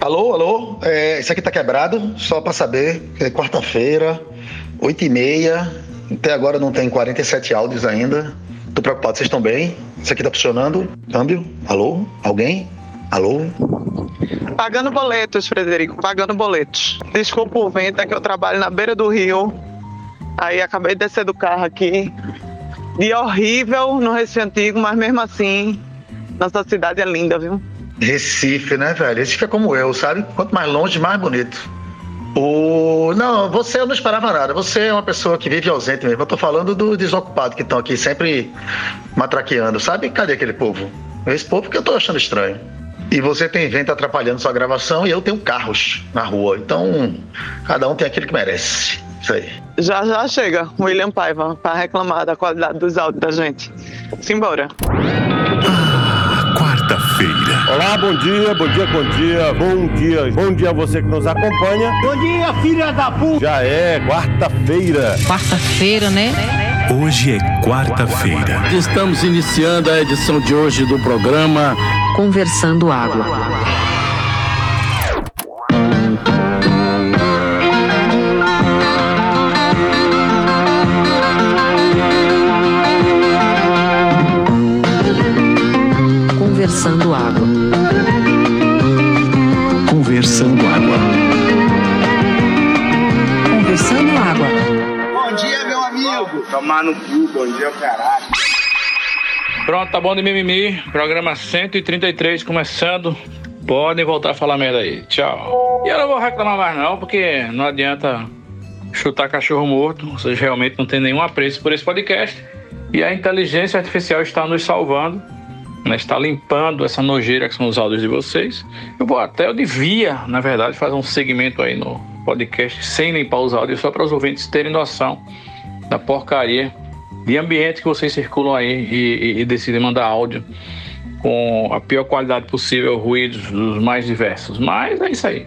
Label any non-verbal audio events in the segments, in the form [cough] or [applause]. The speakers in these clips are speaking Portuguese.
Alô, alô, é, isso aqui tá quebrado, só para saber, é quarta-feira, 8 e meia, até agora não tem 47 áudios ainda. Tô preocupado, vocês estão bem? Isso aqui tá funcionando? Câmbio? Alô? Alguém? Alô? Pagando boletos, Frederico, pagando boletos. Desculpa o vento, é que eu trabalho na beira do rio. Aí acabei de descer do carro aqui. Dia horrível no Recife Antigo, mas mesmo assim, nossa cidade é linda, viu? Recife, né, velho? Recife é como eu, sabe? Quanto mais longe, mais bonito. O... Não, você eu não esperava nada. Você é uma pessoa que vive ausente mesmo. Eu tô falando do desocupado que estão aqui sempre matraqueando, sabe? Cadê aquele povo? Esse povo que eu tô achando estranho. E você tem vento atrapalhando sua gravação e eu tenho carros na rua. Então, cada um tem aquilo que merece. Isso aí. Já já chega William Paiva para reclamar da qualidade dos áudios da gente. Simbora. Olá, bom dia, bom dia, bom dia, bom dia, bom dia a você que nos acompanha. Bom dia, filha da puta. Já é quarta-feira. Quarta-feira, né? Hoje é quarta-feira. Estamos iniciando a edição de hoje do programa Conversando Água. Conversando Água. Conversando Água. Conversando Água. Bom dia, meu amigo. Tomar no cu, bom dia, caralho. Pronto, tá bom de mimimi. Programa 133 começando. Podem voltar a falar merda aí. Tchau. E eu não vou reclamar mais não, porque não adianta chutar cachorro morto. Vocês realmente não têm nenhum apreço por esse podcast. E a inteligência artificial está nos salvando. Né, está limpando essa nojeira que são os áudios de vocês. Eu vou até, eu devia, na verdade, fazer um segmento aí no podcast sem limpar os áudios, só para os ouvintes terem noção da porcaria de ambiente que vocês circulam aí e, e, e decidem mandar áudio com a pior qualidade possível, ruídos dos mais diversos. Mas é isso aí.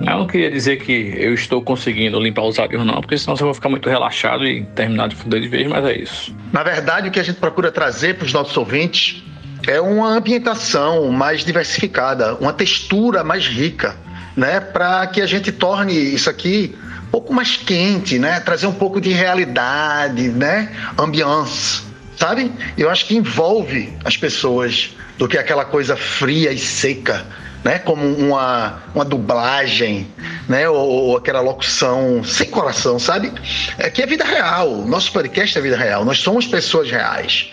Eu não queria dizer que eu estou conseguindo limpar os áudios, não, porque senão você vai ficar muito relaxado e terminar de fuder de vez, mas é isso. Na verdade, o que a gente procura trazer para os nossos ouvintes é uma ambientação mais diversificada, uma textura mais rica, né? Para que a gente torne isso aqui um pouco mais quente, né? Trazer um pouco de realidade, né? Ambiance, sabe? Eu acho que envolve as pessoas do que aquela coisa fria e seca, né? Como uma, uma dublagem, né? Ou, ou aquela locução sem coração, sabe? É que é vida real. Nosso podcast é vida real. Nós somos pessoas reais.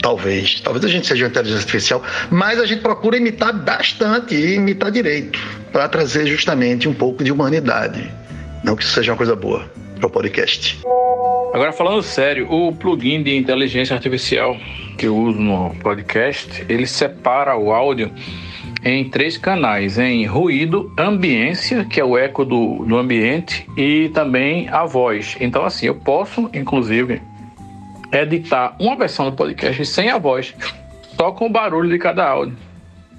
Talvez. Talvez a gente seja uma inteligência artificial, mas a gente procura imitar bastante e imitar direito, para trazer justamente um pouco de humanidade. Não que isso seja uma coisa boa para o podcast. Agora falando sério, o plugin de inteligência artificial que eu uso no podcast, ele separa o áudio em três canais, em ruído, ambiência, que é o eco do, do ambiente, e também a voz. Então assim, eu posso, inclusive, editar uma versão do podcast sem a voz, só com o barulho de cada áudio.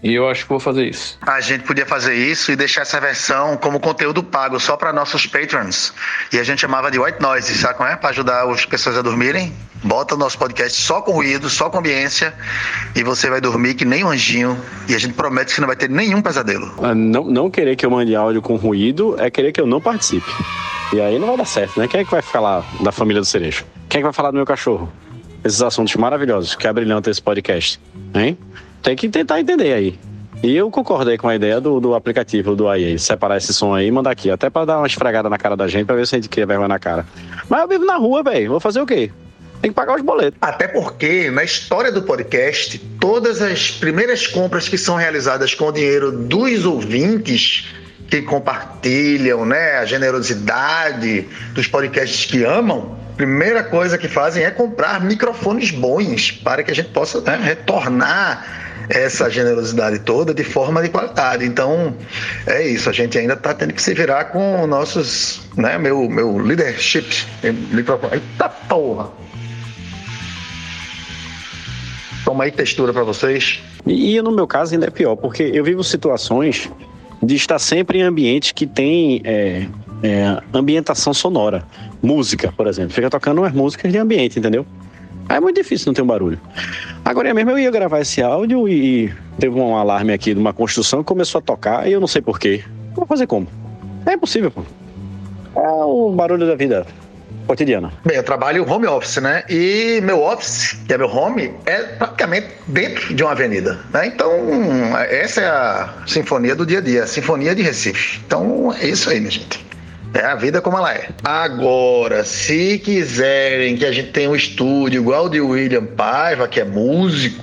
E eu acho que vou fazer isso. A gente podia fazer isso e deixar essa versão como conteúdo pago só para nossos patrons. E a gente chamava de white noise, sabe como é? Para ajudar as pessoas a dormirem. Bota o nosso podcast só com ruído, só com ambiência. E você vai dormir que nem um anjinho. E a gente promete que não vai ter nenhum pesadelo. Não, não querer que eu mande áudio com ruído é querer que eu não participe. E aí não vai dar certo, né? Quem é que vai falar da família do Cerejo? Quem é que vai falar do meu cachorro? Esses assuntos maravilhosos que abrilhantam esse podcast, hein? Tem que tentar entender aí. E eu concordei com a ideia do, do aplicativo do IA, separar esse som aí e mandar aqui, até para dar uma esfregada na cara da gente, pra ver se a gente cria vergonha na cara. Mas eu vivo na rua, velho, vou fazer o quê? Tem que pagar os boletos. Até porque, na história do podcast, todas as primeiras compras que são realizadas com o dinheiro dos ouvintes que compartilham, né, a generosidade dos podcasts que amam, primeira coisa que fazem é comprar microfones bons para que a gente possa né, retornar essa generosidade toda de forma de qualidade. Então, é isso. A gente ainda está tendo que se virar com nossos, né, meu, meu leadership. Eita porra! Toma aí textura para vocês. E, e no meu caso ainda é pior, porque eu vivo situações de estar sempre em ambientes que tem é, é, ambientação sonora. Música, por exemplo. Fica tocando umas músicas de ambiente, entendeu? Aí é muito difícil não ter um barulho. Agora mesmo eu ia gravar esse áudio e teve um alarme aqui de uma construção que começou a tocar e eu não sei porquê. Vou fazer como? É impossível, pô. É o barulho da vida cotidiana. Bem, eu trabalho home office, né? E meu office, que é meu home, é praticamente dentro de uma avenida, né? Então, essa é a sinfonia do dia a dia, a sinfonia de Recife. Então, é isso aí, minha gente. É a vida como ela é. Agora, se quiserem que a gente tenha um estúdio igual o de William Paiva, que é músico,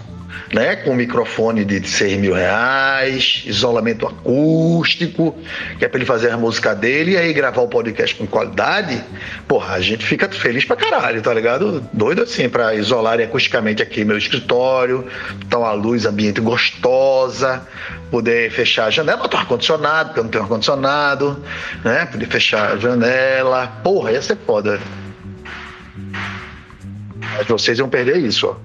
né? Com microfone de 6 mil reais, isolamento acústico, que é para ele fazer a música dele e aí gravar o podcast com qualidade, porra, a gente fica feliz pra caralho, tá ligado? Doido assim, para isolarem acusticamente aqui meu escritório, tá uma luz ambiente gostosa, poder fechar a janela, botar ar-condicionado, porque eu não tenho ar-condicionado, né? Poder fechar a janela. Porra, ia ser foda. Mas vocês iam perder isso, ó.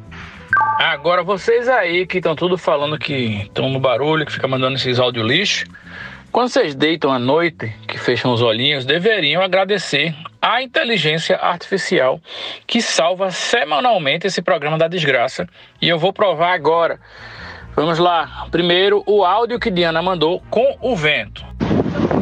Agora, vocês aí que estão tudo falando que estão no barulho, que fica mandando esses áudio lixo, quando vocês deitam à noite, que fecham os olhinhos, deveriam agradecer à inteligência artificial que salva semanalmente esse programa da desgraça. E eu vou provar agora. Vamos lá. Primeiro, o áudio que Diana mandou com o vento.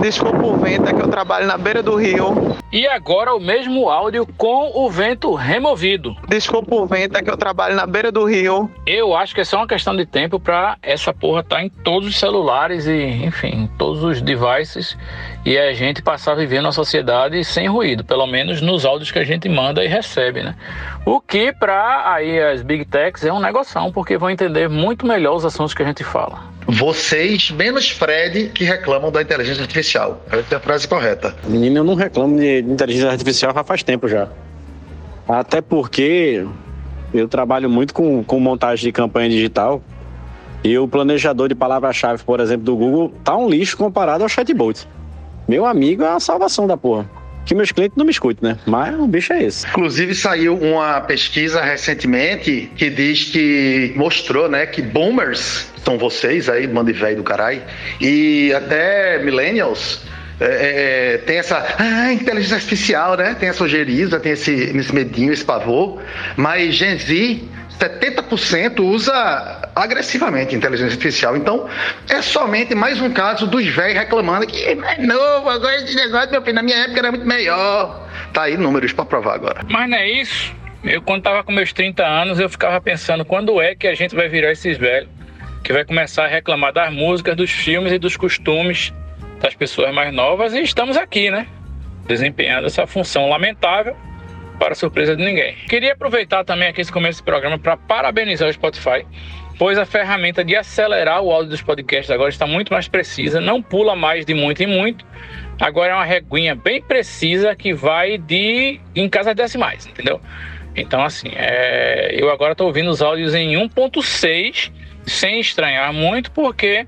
Desculpa o vento, é que eu trabalho na beira do rio. E agora o mesmo áudio com o vento removido. Desculpa o vento, é que eu trabalho na beira do rio. Eu acho que é só uma questão de tempo para essa porra estar tá em todos os celulares e, enfim, em todos os devices e a gente passar a viver numa sociedade sem ruído, pelo menos nos áudios que a gente manda e recebe, né? O que para aí as big techs é um negoção, porque vão entender muito melhor os assuntos que a gente fala. Vocês, menos Fred, que reclamam da inteligência artificial. Essa é a frase correta. Menino, eu não reclamo de inteligência artificial já faz tempo já. Até porque eu trabalho muito com, com montagem de campanha digital e o planejador de palavra-chave, por exemplo, do Google, tá um lixo comparado ao chatbot. Meu amigo é uma salvação da porra que meus clientes não me escutem, né? Mas o bicho é esse. Inclusive saiu uma pesquisa recentemente que diz que mostrou, né, que boomers são vocês aí, bando velho do caralho, e até millennials é, é, tem essa ah, inteligência artificial, né? Tem essa ojeriza, tem esse, esse medinho, esse pavor, mas Gen Z 70% usa agressivamente inteligência artificial. Então, é somente mais um caso dos velhos reclamando que é novo, agora esse negócio, meu filho, na minha época era muito melhor. Tá aí números para provar agora. Mas não é isso. Eu, quando tava com meus 30 anos, eu ficava pensando quando é que a gente vai virar esses velhos que vai começar a reclamar das músicas, dos filmes e dos costumes das pessoas mais novas. E estamos aqui, né? Desempenhando essa função lamentável para surpresa de ninguém. Queria aproveitar também aqui esse começo do programa para parabenizar o Spotify, pois a ferramenta de acelerar o áudio dos podcasts agora está muito mais precisa, não pula mais de muito em muito. Agora é uma reguinha bem precisa que vai de em casas decimais, entendeu? Então, assim, é... eu agora estou ouvindo os áudios em 1.6 sem estranhar muito, porque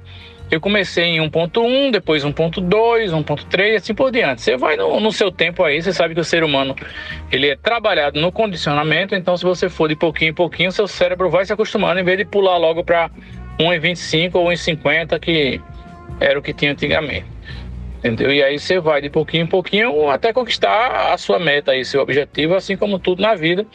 eu comecei em 1.1, depois 1.2, 1.3 assim por diante. Você vai no, no, seu tempo aí, você sabe que o ser humano ele é trabalhado no condicionamento, então se você for de pouquinho em pouquinho, seu cérebro vai se acostumando em vez de pular logo para 1,25 ou 1,50 que era o que tinha antigamente. Entendeu? E aí você vai de pouquinho em pouquinho até conquistar a sua meta aí, seu objetivo, assim como tudo na vida.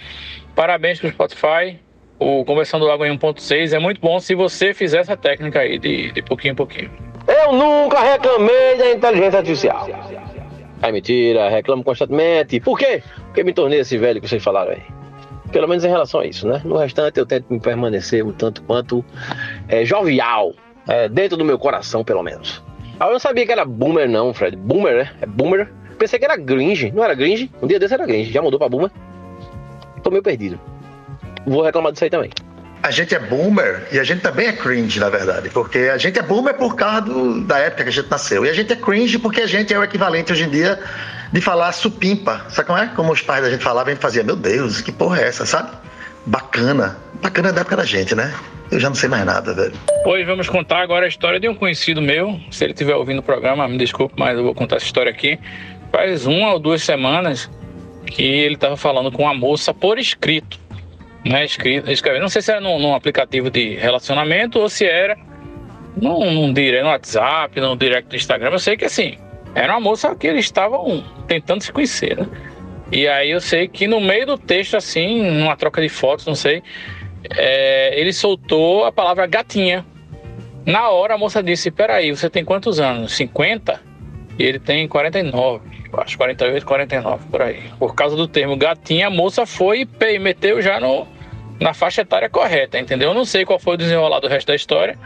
Parabéns para o Spotify, o Conversando Água em 1.6 é muito bom se você fizer essa técnica aí de, de pouquinho em pouquinho. Eu nunca reclamei da inteligência artificial. É mentira, reclamo constantemente. Por quê? Porque me tornei esse velho que vocês falaram aí. Pelo menos em relação a isso, né? No restante eu tento me permanecer um tanto quanto é, jovial, é, dentro do meu coração, pelo menos. Ah, eu não sabia que era boomer, não, Fred. Boomer, né? É boomer. Pensei que era gringe. Não era gringe? Um dia desse era gringe. Já mudou pra boomer? Tô meio perdido vou reclamar disso aí também. A gente é boomer e a gente também é cringe, na verdade. Porque a gente é boomer por causa do, da época que a gente nasceu. E a gente é cringe porque a gente é o equivalente hoje em dia de falar supimpa. Sabe como é? Como os pais da gente falavam, a gente fazia, meu Deus, que porra é essa, sabe? Bacana. Bacana da época da gente, né? Eu já não sei mais nada, velho. Pois vamos contar agora a história de um conhecido meu. Se ele estiver ouvindo o programa, me desculpe, mas eu vou contar essa história aqui. Faz uma ou duas semanas que ele estava falando com uma moça por escrito né, escrever. Não sei se era num, num, aplicativo de relacionamento ou se era num, num direct no WhatsApp, num direct do Instagram. Eu sei que assim, era uma moça que eles estavam tentando se conhecer, né? E aí eu sei que no meio do texto, assim, numa troca de fotos, não sei, é, ele soltou a palavra gatinha. Na hora a moça disse: Peraí, você tem quantos anos? 50? E ele tem 49, eu acho 48, 49 por aí. Por causa do termo gatinha, a moça foi e meteu já no, na faixa etária correta, entendeu? Eu não sei qual foi o desenrolar do resto da história,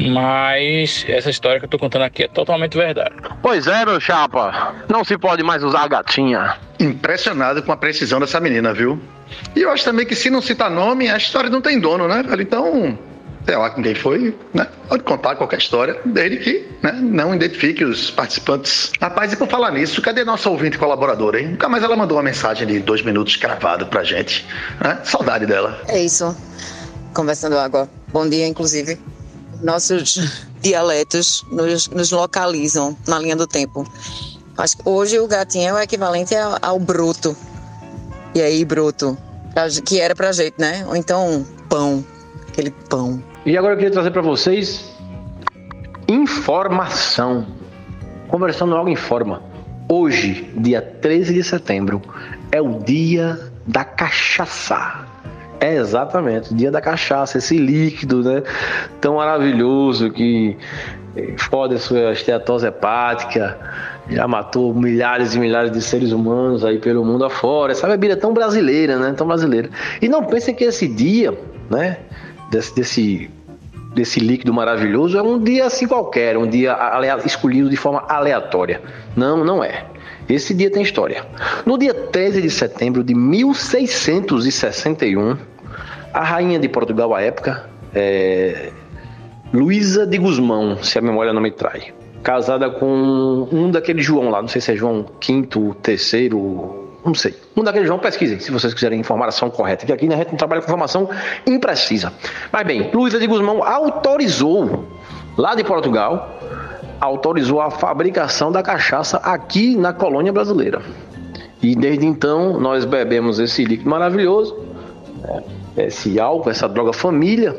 mas essa história que eu tô contando aqui é totalmente verdade. Pois é, meu chapa. Não se pode mais usar gatinha. Impressionado com a precisão dessa menina, viu? E eu acho também que se não citar nome, a história não tem dono, né, velho? Então, com quem foi, né? Pode contar qualquer história, desde que né, não identifique os participantes. Rapaz, e por falar nisso, cadê nossa ouvinte colaboradora, hein? Nunca mais ela mandou uma mensagem de dois minutos gravado pra gente. Né? Saudade dela. É isso. Conversando água. Bom dia, inclusive. Nossos dialetos nos, nos localizam na linha do tempo. Acho que hoje o gatinho é o equivalente ao, ao bruto. E aí, bruto? Que era pra gente, né? Ou então, pão. Aquele pão. E agora eu queria trazer para vocês informação. Conversando algo em forma. Hoje, dia 13 de setembro, é o dia da cachaça. É exatamente, o dia da cachaça, esse líquido, né? Tão maravilhoso que eh, fode a sua esteatose hepática, já matou milhares e milhares de seres humanos aí pelo mundo afora. Essa bebida é tão brasileira, né? Tão brasileira. E não pensem que esse dia, né? Desse, desse, desse líquido maravilhoso é um dia assim qualquer, um dia escolhido de forma aleatória. Não, não é. Esse dia tem história. No dia 13 de setembro de 1661, a rainha de Portugal à época, é, Luísa de Guzmão, se a memória não me trai, casada com um daqueles João lá, não sei se é João V, terceiro, não sei. Um daqueles João, pesquisem, se vocês quiserem informação correta, que aqui né, a gente não trabalha com informação imprecisa. Mas bem, Luísa de Guzmão autorizou, lá de Portugal, autorizou a fabricação da cachaça aqui na colônia brasileira. E desde então nós bebemos esse líquido maravilhoso, né, esse álcool, essa droga família,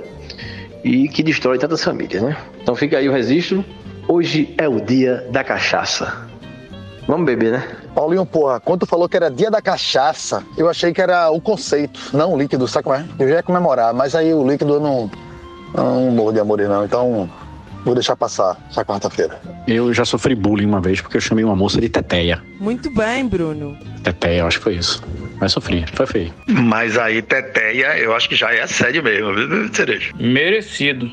e que destrói tantas famílias, né? Então fica aí o registro. Hoje é o dia da cachaça. Vamos beber, né? Paulinho, porra, quando tu falou que era dia da cachaça, eu achei que era o conceito, não o líquido, sabe como é? Eu já ia comemorar, mas aí o líquido eu não, não morro de amor não, então vou deixar passar essa quarta-feira. Eu já sofri bullying uma vez porque eu chamei uma moça de teteia. Muito bem, Bruno. Teteia, eu acho que foi isso. Mas sofri, foi feio. Mas aí, Teteia, eu acho que já é assédio mesmo, viu, Cereja? Merecido.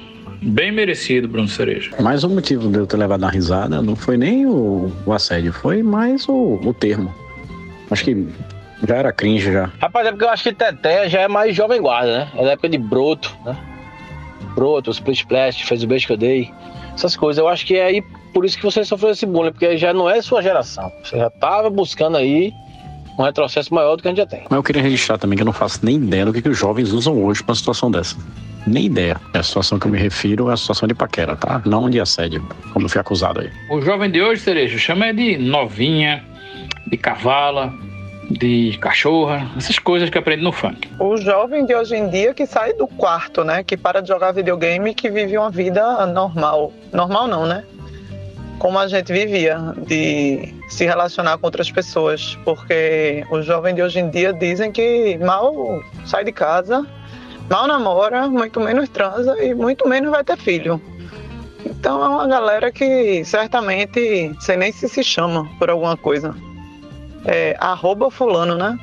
Bem merecido, Bruno Cereja. Mas o motivo de eu ter levado uma risada não foi nem o, o assédio, foi mais o, o termo. Acho que já era cringe já. Rapaz, é porque eu acho que Teté já é mais jovem guarda, né? É da época de Broto, né? Broto, Split Splash, fez o beijo que eu dei. Essas coisas. Eu acho que é aí por isso que você sofreu esse bullying, porque já não é sua geração. Você já tava buscando aí um retrocesso maior do que a gente já tem. Mas eu queria registrar também que eu não faço nem ideia do que, que os jovens usam hoje pra uma situação dessa. Nem ideia. A situação que eu me refiro é a situação de paquera, tá? Não de assédio, como fui acusado aí. O jovem de hoje, Cereja, chama é de novinha, de cavala, de cachorra, essas coisas que aprende no funk. O jovem de hoje em dia que sai do quarto, né? Que para de jogar videogame e que vive uma vida normal. Normal não, né? Como a gente vivia, de se relacionar com outras pessoas. Porque o jovem de hoje em dia dizem que mal sai de casa, mal namora, muito menos transa e muito menos vai ter filho. Então é uma galera que certamente, sei nem se se chama por alguma coisa. É arroba fulano, né?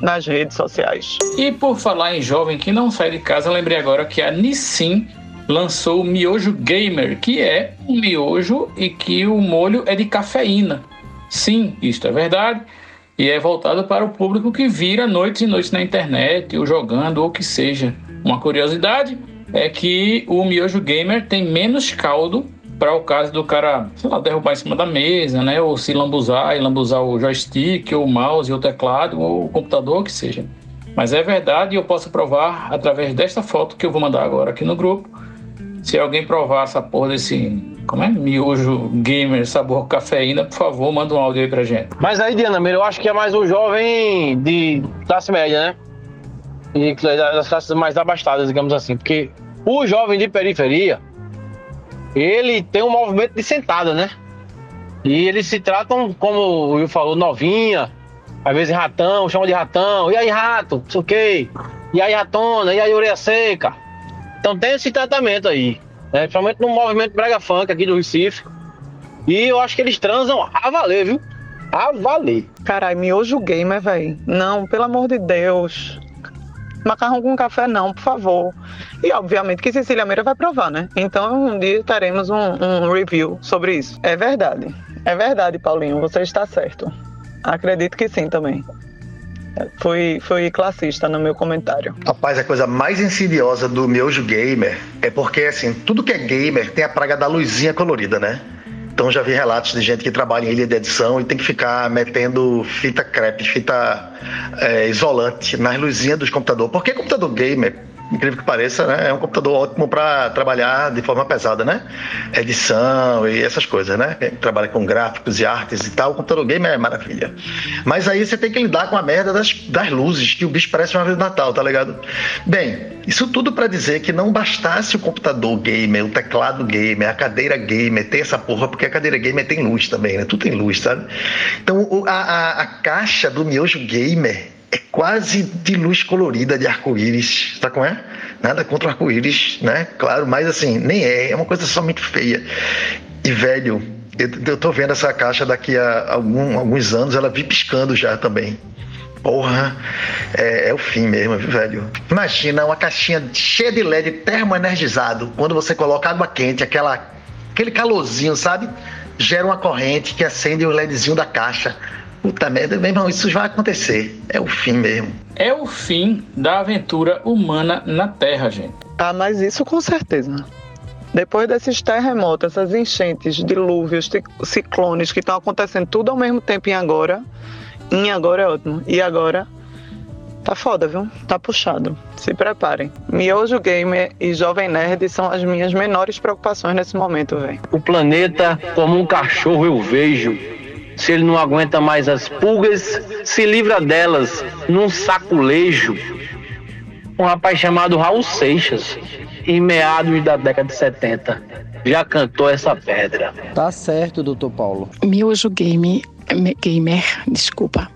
Nas redes sociais. E por falar em jovem que não sai de casa, lembrei agora que a Nissin lançou o Miojo Gamer, que é um miojo e que o molho é de cafeína. Sim, isto é verdade. E é voltado para o público que vira noites e noites na internet, ou jogando, ou o que seja. Uma curiosidade é que o Miojo Gamer tem menos caldo para o caso do cara, sei lá, derrubar em cima da mesa, né? Ou se lambuzar e lambuzar o joystick, ou o mouse, ou o teclado, ou o computador, o que seja. Mas é verdade e eu posso provar através desta foto que eu vou mandar agora aqui no grupo. Se alguém provar essa porra desse, como é? Miojo gamer sabor cafeína, por favor, manda um áudio aí pra gente. Mas aí, Diana eu acho que é mais um jovem de classe média, né? E das classes mais abastadas, digamos assim. Porque o jovem de periferia, ele tem um movimento de sentada, né? E eles se tratam, como o Will falou, novinha, Às vezes ratão, chama de ratão, e aí rato, não sei. E aí ratona, e aí orelha seca. Então tem esse tratamento aí, né? Principalmente no movimento brega funk aqui do Recife. E eu acho que eles transam a valer, viu? A valer. Caralho, miojo gamer, velho. Não, pelo amor de Deus. Macarrão com café não, por favor. E obviamente que Cecília Meira vai provar, né? Então um dia teremos um, um review sobre isso. É verdade. É verdade, Paulinho, você está certo. Acredito que sim também. Fui, fui classista no meu comentário. Rapaz, a coisa mais insidiosa do miojo gamer é porque, assim, tudo que é gamer tem a praga da luzinha colorida, né? Então já vi relatos de gente que trabalha em ilha de edição e tem que ficar metendo fita crepe, fita é, isolante nas luzinhas dos computadores. Porque computador gamer incrível que pareça, né? É um computador ótimo para trabalhar de forma pesada, né? Edição e essas coisas, né? Quem trabalha com gráficos e artes e tal, o computador gamer é maravilha. Mas aí você tem que lidar com a merda das, das luzes, que o bicho parece uma árvore de Natal, tá ligado? Bem, isso tudo para dizer que não bastasse o computador gamer, o teclado gamer, a cadeira gamer, ter essa porra, porque a cadeira gamer tem luz também, né? Tudo tem luz, sabe? Então a, a, a caixa do miojo gamer é quase de luz colorida de arco-íris, tá com é? Nada contra o arco-íris, né? Claro, mas assim, nem é, é uma coisa somente feia. E velho, eu, eu tô vendo essa caixa daqui a algum, alguns anos, ela vi piscando já também. Porra, é, é, o fim mesmo, velho. Imagina uma caixinha cheia de LED termoenergizado. Quando você coloca água quente, aquela, aquele calorzinho, sabe? Gera uma corrente que acende o LEDzinho da caixa. Puta merda, meu irmão, isso vai acontecer. É o fim mesmo. É o fim da aventura humana na Terra, gente. Ah, mas isso com certeza. Depois desses terremotos, essas enchentes, dilúvios, ciclones que estão acontecendo tudo ao mesmo tempo em agora, em agora é ótimo. E agora tá foda, viu? Tá puxado. Se preparem. Miojo Gamer e Jovem Nerd são as minhas menores preocupações nesse momento, velho. O planeta como um cachorro eu vejo se ele não aguenta mais as pulgas, se livra delas num saculejo. Um rapaz chamado Raul Seixas, em meados da década de 70, já cantou essa pedra. Tá certo, doutor Paulo. Miojo Game, Gamer, desculpa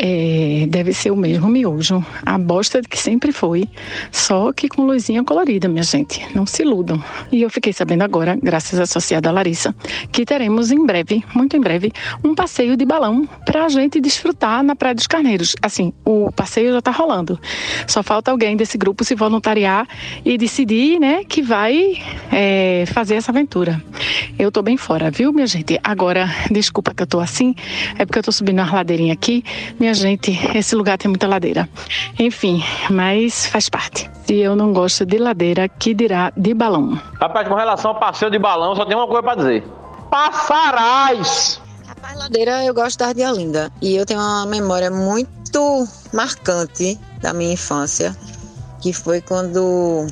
é, deve ser o mesmo miojo. A bosta que sempre foi, só que com luzinha colorida, minha gente. Não se iludam. E eu fiquei sabendo agora, graças à associada Larissa, que teremos em breve, muito em breve, um passeio de balão para a gente desfrutar na Praia dos Carneiros. Assim, o passeio já está rolando. Só falta alguém desse grupo se voluntariar e decidir, né, que vai é, fazer essa aventura. Eu tô bem fora, viu, minha gente? Agora, desculpa que eu tô assim, é porque eu tô subindo uma ladeirinha aqui. Minha gente, esse lugar tem muita ladeira. Enfim, mas faz parte. Se eu não gosto de ladeira, que dirá de balão? Rapaz, com relação ao passeio de balão, só tem uma coisa para dizer. Passarás! Rapaz, ladeira eu gosto da de Olinda. E eu tenho uma memória muito marcante da minha infância, que foi quando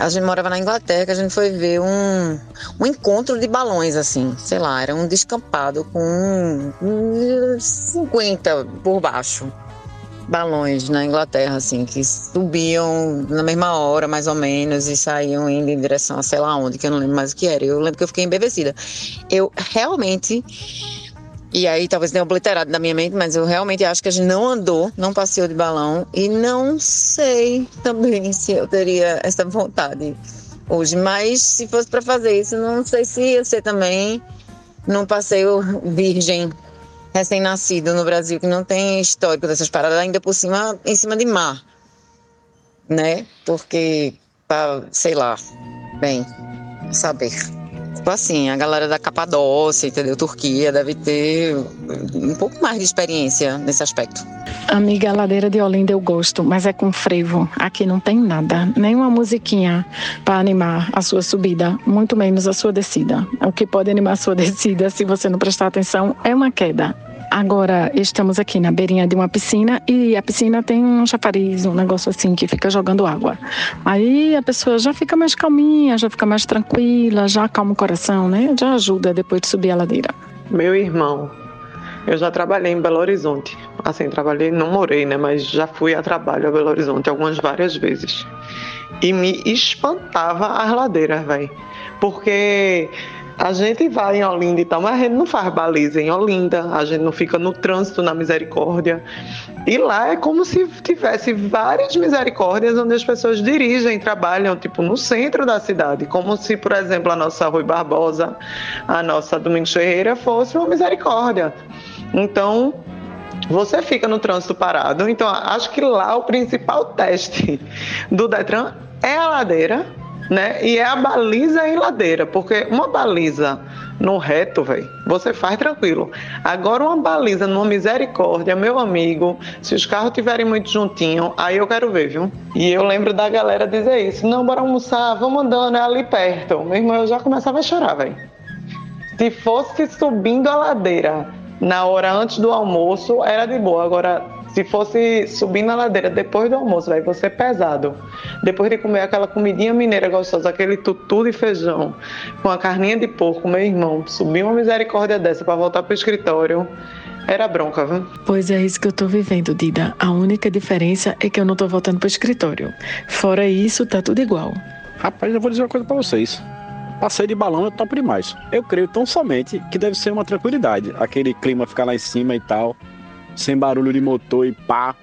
a gente morava na Inglaterra, a gente foi ver um, um encontro de balões, assim, sei lá, era um descampado com 50 por baixo balões na Inglaterra, assim, que subiam na mesma hora, mais ou menos, e saíam indo em direção a sei lá onde, que eu não lembro mais o que era. Eu lembro que eu fiquei embevecida. Eu realmente e aí talvez tenha obliterado na minha mente, mas eu realmente acho que a gente não andou, não passeou de balão e não sei também [laughs] se eu teria essa vontade hoje. Mas se fosse para fazer isso, não sei se ia ser também num passeio virgem recém-nascido no Brasil, que não tem histórico dessas paradas, ainda por cima, em cima de mar, né? Porque, sei lá, bem, saber. Tipo assim, a galera da Capadócia, entendeu? Turquia deve ter um pouco mais de experiência nesse aspecto. Amiga, a ladeira de Olinda eu gosto, mas é com frevo. Aqui não tem nada, nem uma musiquinha para animar a sua subida, muito menos a sua descida. O que pode animar a sua [laughs] descida, se você não prestar atenção, é uma queda. Agora estamos aqui na beirinha de uma piscina e a piscina tem um chafariz, um negócio assim que fica jogando água. Aí a pessoa já fica mais calminha, já fica mais tranquila, já acalma o coração, né? Já ajuda depois de subir a ladeira. Meu irmão, eu já trabalhei em Belo Horizonte. Assim, trabalhei, não morei, né? Mas já fui a trabalho a Belo Horizonte algumas várias vezes. E me espantava as ladeiras, velho. Porque A gente vai em Olinda e tal, mas a gente não faz baliza em Olinda, a gente não fica no trânsito na misericórdia. E lá é como se tivesse várias misericórdias onde as pessoas dirigem, trabalham, tipo, no centro da cidade. Como se, por exemplo, a nossa Rui Barbosa, a nossa Domingos Ferreira fosse uma misericórdia. Então, você fica no trânsito parado. Então, acho que lá o principal teste do Detran é a ladeira, né? E é a baliza em ladeira, porque uma baliza no reto, velho, você faz tranquilo. Agora uma baliza numa misericórdia, meu amigo, se os carros estiverem muito juntinho, aí eu quero ver, viu? E eu lembro da galera dizer isso, não, bora almoçar, vamos andando, é ali perto. Meu irmão, eu já começava a chorar, velho. Se fosse subindo a ladeira na hora antes do almoço, era de boa. Agora, se fosse subir na ladeira depois do almoço, vai você pesado. Depois de comer aquela comidinha mineira gostosa, aquele tutu de feijão com a carninha de porco, meu irmão, subir uma misericórdia dessa para voltar pro escritório. Era bronca, viu? Pois é isso que eu tô vivendo, Dida. A única diferença é que eu não tô voltando pro escritório. Fora isso, tá tudo igual. Rapaz, eu vou dizer uma coisa pra vocês. Passeio de balão é top demais. Eu creio tão somente que deve ser uma tranquilidade. Aquele clima ficar lá em cima e tal, sem barulho de motor e pá.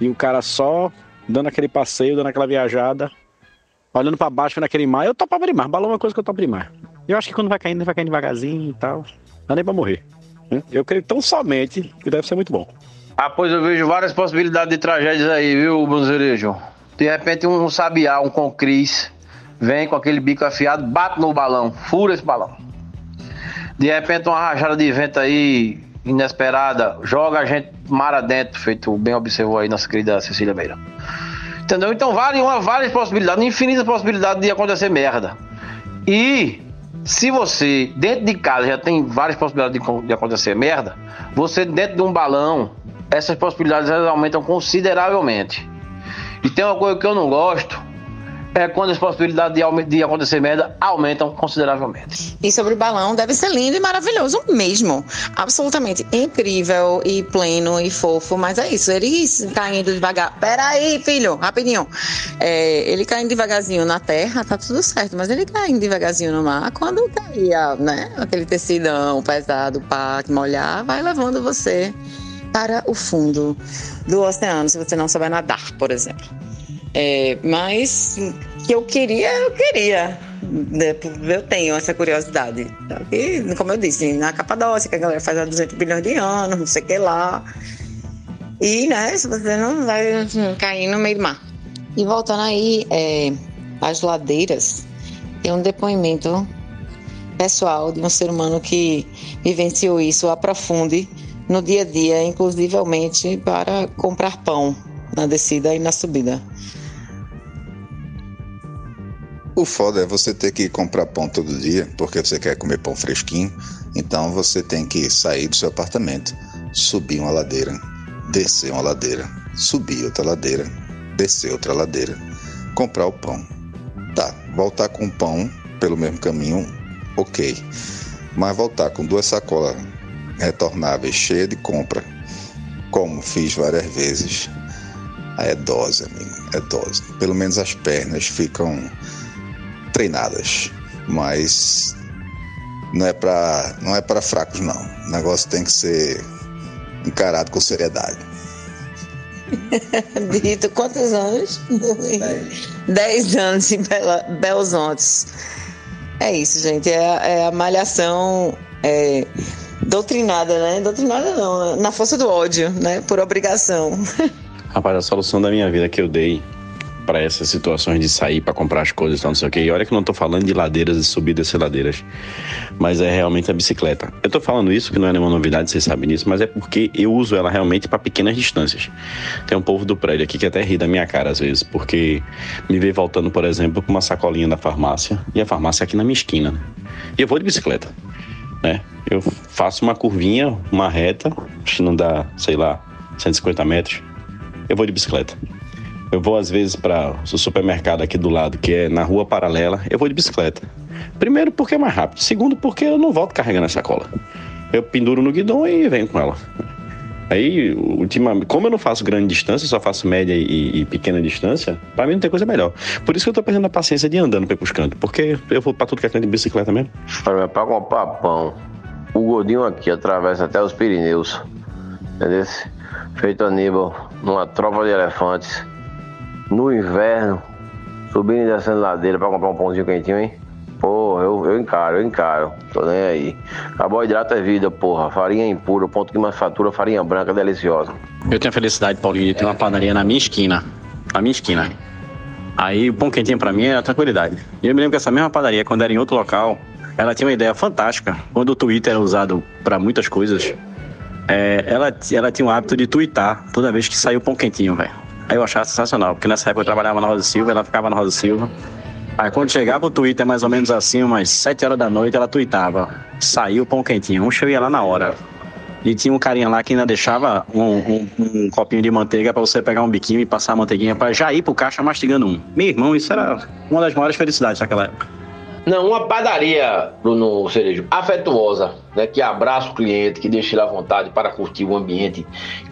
E o cara só dando aquele passeio, dando aquela viajada, olhando para baixo naquele mar. Eu topava demais. Balão é uma coisa que eu topo demais. Eu acho que quando vai caindo, vai caindo devagarzinho e tal. Não nem pra morrer. Hum? Eu creio tão somente que deve ser muito bom. Ah, pois eu vejo várias possibilidades de tragédias aí, viu, Bonzerejo? De repente um sabiá, um concris, vem com aquele bico afiado, bate no balão, fura esse balão. De repente uma rajada de vento aí, inesperada, joga a gente mar adentro, feito bem observou aí nossa querida Cecília Meira. Entendeu? Então vale uma várias possibilidades, infinitas possibilidades de acontecer merda. E se você dentro de casa já tem várias possibilidades de, de acontecer merda, você dentro de um balão, essas possibilidades aumentam consideravelmente. E tem uma coisa que eu não gosto, é quando as possibilidades de, de, acontecer merda aumentam consideravelmente. E sobre o balão, deve ser lindo e maravilhoso mesmo. Absolutamente incrível e pleno e fofo, mas é isso, ele caindo devagar. Peraí, filho, rapidinho. É, ele caindo devagarzinho na terra, tá tudo certo, mas ele caindo devagarzinho no mar, quando caía, né, aquele tecidão pesado, pá, molhar, vai levando você para o fundo do oceano, se você não souber nadar, por exemplo. É, mas que eu queria, eu queria. Eu tenho essa curiosidade. E, como eu disse, na Capadócia, que a galera faz há 200 bilhões de anos, não sei o que lá. E, né, se você não vai cair no meio do mar. E voltando aí, é, as ladeiras, tem um depoimento pessoal de um ser humano que vivenciou isso, aprofunde no dia a dia, inclusivemente para comprar pão na descida e na subida. O foda é você ter que comprar pão todo dia, porque você quer comer pão fresquinho. Então você tem que sair do seu apartamento, subir uma ladeira, descer uma ladeira, subir outra ladeira, descer outra ladeira, comprar o pão. Tá, voltar com o pão pelo mesmo caminho, ok. Mas voltar com duas sacolas retornáveis cheias de compra, como fiz várias vezes, é dose, amigo, é dose. Pelo menos as pernas ficam treinadas, mas não é para não é para fracos não. O negócio tem que ser encarado com seriedade. [laughs] Dito, quantos anos? Dez anos em Bela, Belzontes. É isso, gente. É, é a malhação é, doutrinada, né? Doutrinada não, na força do ódio, né? Por obrigação. [laughs] Rapaz, a solução da minha vida que eu dei para essas situações de sair para comprar as coisas e tal, não sei o que. E olha que eu não tô falando de ladeiras e subidas e ladeiras, mas é realmente a bicicleta. Eu tô falando isso, que não é nenhuma novidade, vocês sabem disso, mas é porque eu uso ela realmente para pequenas distâncias. Tem um povo do prédio aqui que até ri da minha cara às vezes, porque me vê voltando, por exemplo, com uma sacolinha da farmácia, e a farmácia é aqui na minha esquina. Né? E eu vou de bicicleta, né? Eu faço uma curvinha, uma reta, que não dá, sei lá, 150 metros, eu vou de bicicleta. Eu vou às vezes para o supermercado aqui do lado, que é na rua paralela, eu vou de bicicleta. Primeiro porque é mais rápido, segundo porque eu não volto carregando a sacola. Eu penduro no guidão e venho com ela. Aí, ultimamente, como eu não faço grande distância, só faço média e, e pequena distância, pra mim não tem coisa melhor. Por isso que eu tô perdendo a paciência de andando pra ir pros cantos, porque eu vou pra tudo que é canto de bicicleta mesmo. Pra, pra comprar pão, o gordinho aqui atravessa até os Pirineus. Entendeu? Feito Aníbal numa tropa de elefantes. No inverno, subindo e descendo ladeira pra comprar um pãozinho quentinho, hein? Porra, eu, eu encaro, eu encaro. Tô nem aí. Carboidrato é vida, porra. Farinha impura, ponto de manufatura, farinha branca deliciosa. Eu tenho a felicidade, Paulinho, de ter uma padaria na minha esquina. Na minha esquina. Aí o pão quentinho pra mim é a tranquilidade. E eu me lembro que essa mesma padaria, quando era em outro local, ela tinha uma ideia fantástica. Quando o Twitter era usado pra muitas coisas, é, ela, ela tinha o hábito de twittar toda vez que saiu o pão quentinho, velho. Aí eu achava sensacional, porque nessa época eu trabalhava na Rosa Silva, ela ficava na Rosa Silva. Aí quando chegava o Twitter, mais ou menos assim, umas 7 horas da noite, ela tweetava. Saiu o pão quentinho. Um show ia lá na hora. E tinha um carinha lá que ainda deixava um, um- um copinho de manteiga pra você pegar um biquinho e passar a manteiguinha pra já ir pro caixa mastigando um. Meu irmão, isso era uma das maiores felicidades naquela época. Não, uma padaria, Bruno Cerejo, afetuosa, né? Que abraça o cliente, que deixa ele à vontade para curtir o ambiente,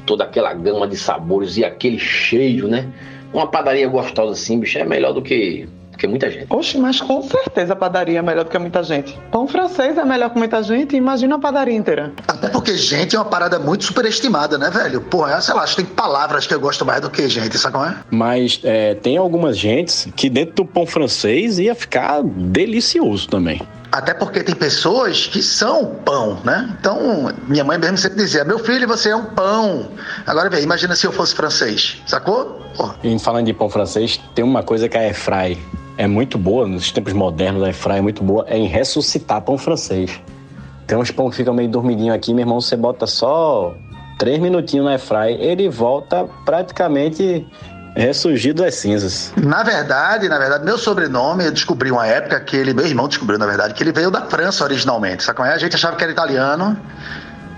toda aquela gama de sabores e aquele cheiro, né? Uma padaria gostosa assim, bicho, é melhor do que, que muita gente. Oxe, mas com certeza a padaria é melhor do que muita gente. Pão francês é melhor que muita gente, imagina a padaria inteira. Até porque gente é uma parada muito superestimada, né, velho? Porra, sei lá, acho que tem palavras que eu gosto mais do que gente, sabe como é? Mas é, tem algumas gentes que dentro do pão francês ia ficar delicioso também. Até porque tem pessoas que são pão, né? Então, minha mãe mesmo sempre dizia: Meu filho, você é um pão. Agora, vem, imagina se eu fosse francês, sacou? Porra. E falando de pão francês, tem uma coisa que a Airfry é muito boa, nos tempos modernos a Airfry é muito boa, é em ressuscitar pão francês. Tem uns pão que ficam meio dormidinho aqui, meu irmão, você bota só três minutinhos na Airfry, ele volta praticamente ressurgido das cinzas. Na verdade, na verdade, meu sobrenome, eu descobri uma época que ele, meu irmão descobriu, na verdade, que ele veio da França originalmente, sabe como é? A gente achava que era italiano,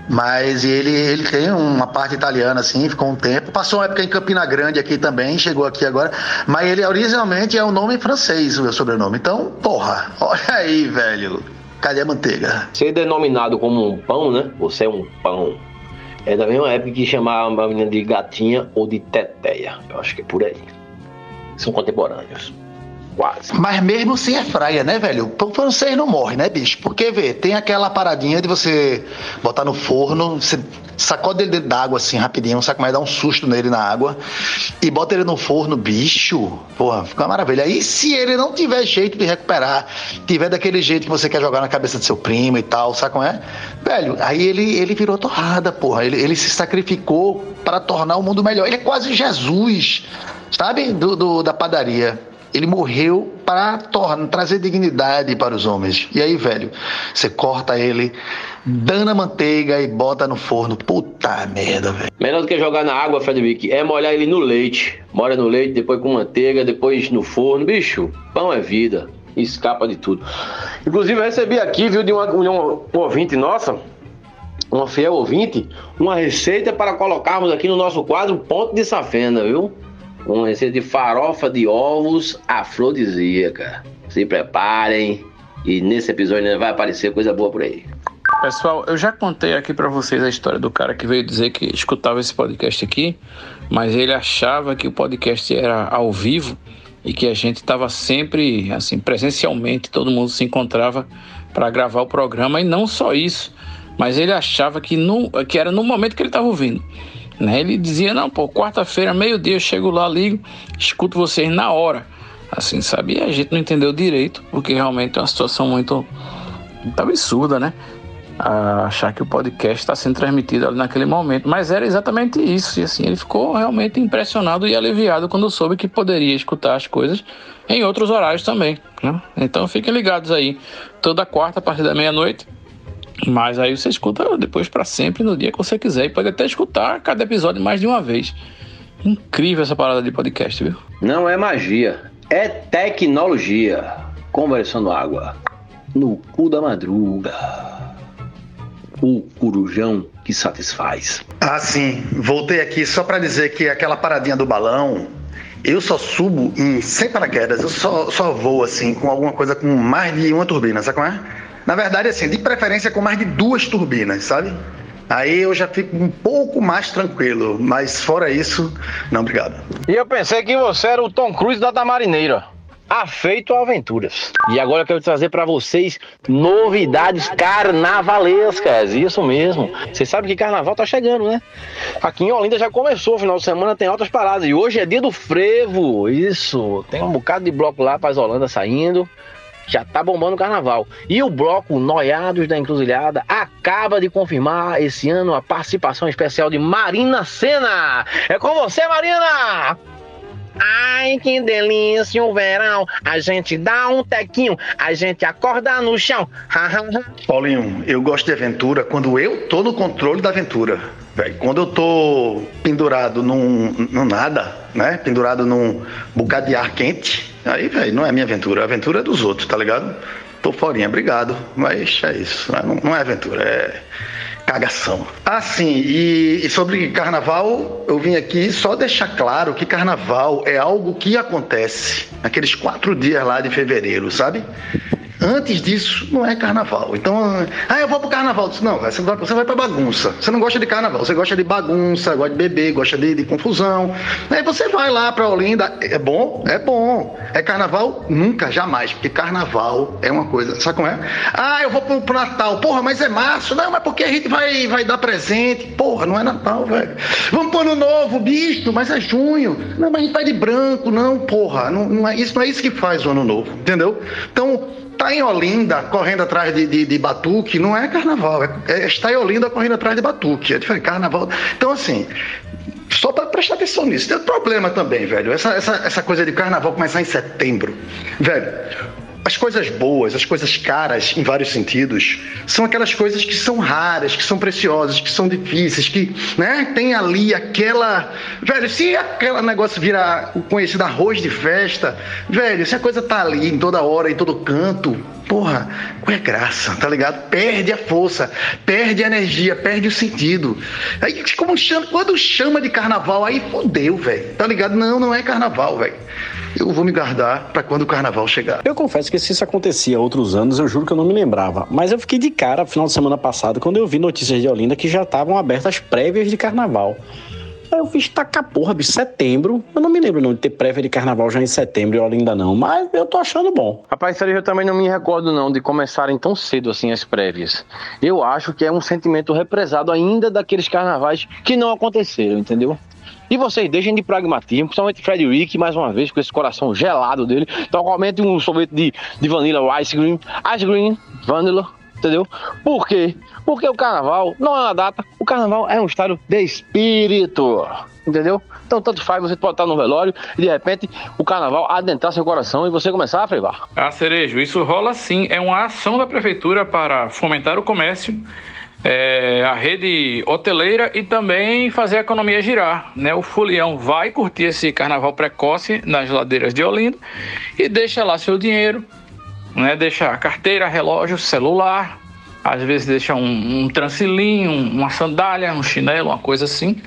mas ele, ele tem uma parte italiana, assim, ficou um tempo. Passou uma época em Campina Grande aqui também, chegou aqui agora. Mas ele originalmente é um nome francês, o meu sobrenome. Então, porra, [laughs] olha aí, velho. Cadê a manteiga? Ser denominado como um pão, né? Você é um pão. É da mesma época que chamava a menina de gatinha ou de teteia. Eu acho que é por aí. São contemporâneos. Quase. Mas mesmo sem a fraia, né, velho? O francês não morre, né, bicho? Porque, vê, tem aquela paradinha de você botar no forno, você sacode ele dentro d'água assim, rapidinho, sabe como é? Dá um susto nele na água e bota ele no forno, bicho. Porra, fica uma maravilha. Aí, se ele não tiver jeito de recuperar, tiver daquele jeito que você quer jogar na cabeça do seu primo e tal, sabe como é? Velho, aí ele, ele virou torrada, porra. Ele, ele se sacrificou para tornar o mundo melhor. Ele é quase Jesus, sabe? Do, do- da padaria. Ele morreu para trazer dignidade para os homens. E aí, velho, você corta ele, dana manteiga e bota no forno. Puta merda, velho. Melhor do que jogar na água, Frederic, é molhar ele no leite. Molha no leite, depois com manteiga, depois no forno. Bicho, pão é vida. Escapa de tudo. Inclusive, eu recebi aqui, viu, de uma, de uma ouvinte nossa, uma fiel ouvinte, uma receita para colocarmos aqui no nosso quadro Ponto de Safena, viu? Uma receita de farofa de ovos afrodisíaca. Se preparem e nesse episódio vai aparecer coisa boa por aí. Pessoal, eu já contei aqui pra vocês a história do cara que veio dizer que escutava esse podcast aqui, mas ele achava que o podcast era ao vivo e que a gente estava sempre, assim, presencialmente, todo mundo se encontrava para gravar o programa e não só isso, mas ele achava que, no, que era no momento que ele estava ouvindo. Né? Ele dizia: Não, pô, quarta-feira, meio-dia, eu chego lá, ligo, escuto vocês na hora. Assim, sabe? E a gente não entendeu direito, porque realmente é uma situação muito, muito absurda, né? a achar que o podcast está sendo transmitido ali naquele momento. Mas era exatamente isso. E assim, ele ficou realmente impressionado e aliviado quando soube que poderia escutar as coisas em outros horários também. Né? Então fiquem ligados aí. Toda quarta, a partir da meia-noite. Mas aí você escuta depois para sempre, no dia que você quiser. E pode até escutar cada episódio mais de uma vez. Incrível essa parada de podcast, viu? Não é magia, é tecnologia. Conversando água. No cu da madruga. O corujão que satisfaz. Ah, sim. Voltei aqui só para dizer que aquela paradinha do balão, eu só subo em sem paraquedas. Eu só, só vou assim com alguma coisa com mais de uma turbina, sabe como é? Na verdade, assim, de preferência com mais de duas turbinas, sabe? Aí eu já fico um pouco mais tranquilo, mas fora isso, não, obrigado. E eu pensei que você era o Tom Cruise da Tamarineira. Afeito a aventuras. E agora eu quero trazer para vocês novidades carnavalescas. Isso mesmo. Vocês sabem que carnaval tá chegando, né? Aqui em Olinda já começou, final de semana tem altas paradas. E hoje é dia do frevo. Isso. Tem um bocado de bloco lá para Holanda saindo. Já tá bombando o carnaval. E o bloco Noiados da Encruzilhada acaba de confirmar esse ano a participação especial de Marina Senna. É com você, Marina! Ai, que delícia o verão. A gente dá um tequinho, a gente acorda no chão. Paulinho, eu gosto de aventura quando eu tô no controle da aventura. Quando eu tô pendurado num, num nada, né? Pendurado num bocado de ar quente, aí, velho, não é minha aventura. A aventura é dos outros, tá ligado? Tô forinha, obrigado. Mas é isso. Não, não é aventura, é cagação. Ah, sim, e, e, sobre carnaval, eu vim aqui só deixar claro que carnaval é algo que acontece naqueles quatro dias lá de fevereiro, sabe? Antes disso, não é carnaval. Então, ah, eu vou pro carnaval. Disse, não, você vai, você vai pra bagunça. Você não gosta de carnaval, você gosta de bagunça, gosta de beber, gosta de, de confusão. Aí você vai lá pra Olinda. É bom? É bom. É carnaval? Nunca, jamais. Porque carnaval é uma coisa. Sabe como é? Ah, eu vou pro, pro Natal. Porra, mas é março. Não, mas porque a gente vai, vai dar presente. Porra, não é Natal, velho. Vamos pro ano novo, bicho, mas é junho. Não, mas a gente vai de branco. Não, porra. Não, não é, isso não é isso que faz o ano novo. Entendeu? Então tá em Olinda correndo atrás de, de, de batuque não é carnaval, é, é em Olinda correndo atrás de batuque, é diferente, carnaval. Então, assim, só para prestar atenção nisso. Tem outro problema também, velho. Essa, essa, essa coisa de carnaval começar em setembro. Velho, as coisas boas, as coisas caras em vários sentidos, são aquelas coisas que são raras, que são preciosas, que são difíceis, que, né, tem ali aquela, velho, se aquele negócio virar o conhecido arroz de festa, velho, se a coisa tá ali em toda hora, em todo canto, porra, qual é graça, tá ligado? Perde a força, perde a energia, perde o sentido. Aí como chama, quando chama de carnaval, aí fodeu, velho. Tá ligado? Não, não é carnaval, velho eu vou me guardar para quando o carnaval chegar. Eu confesso que se isso acontecia outros anos, eu juro que eu não me lembrava. Mas eu fiquei de cara final de semana passado quando eu vi notícias de Olinda que já estavam abertas prévias de carnaval. Aí eu fiz tacar porra, bicho, setembro. Eu não me lembro não de ter prévia de carnaval já em setembro e Olinda não, mas eu tô achando bom. Rapaz, sério, eu também não me recordo não de começarem tão cedo assim as prévias. Eu acho que é um sentimento represado ainda daqueles carnavais que não aconteceram, entendeu? E vocês deixem de pragmatismo, principalmente Fred Rick, mais uma vez, com esse coração gelado dele. Então, aumente um sorvete de, de vanilla ice cream, ice cream, vanilla, entendeu? Por quê? Porque o carnaval não é uma data, o carnaval é um estado de espírito, entendeu? Então, tanto faz, você pode estar no velório e de repente o carnaval adentrar seu coração e você começar a frevar. Ah, Cerejo, isso rola sim. É uma ação da prefeitura para fomentar o comércio é, a rede hoteleira e também fazer a economia girar. Né? O Fulião vai curtir esse carnaval precoce nas ladeiras de Olinda e deixa lá seu dinheiro, né? deixa carteira, relógio, celular, às vezes deixa um, um uma sandália, um chinelo, uma coisa assim,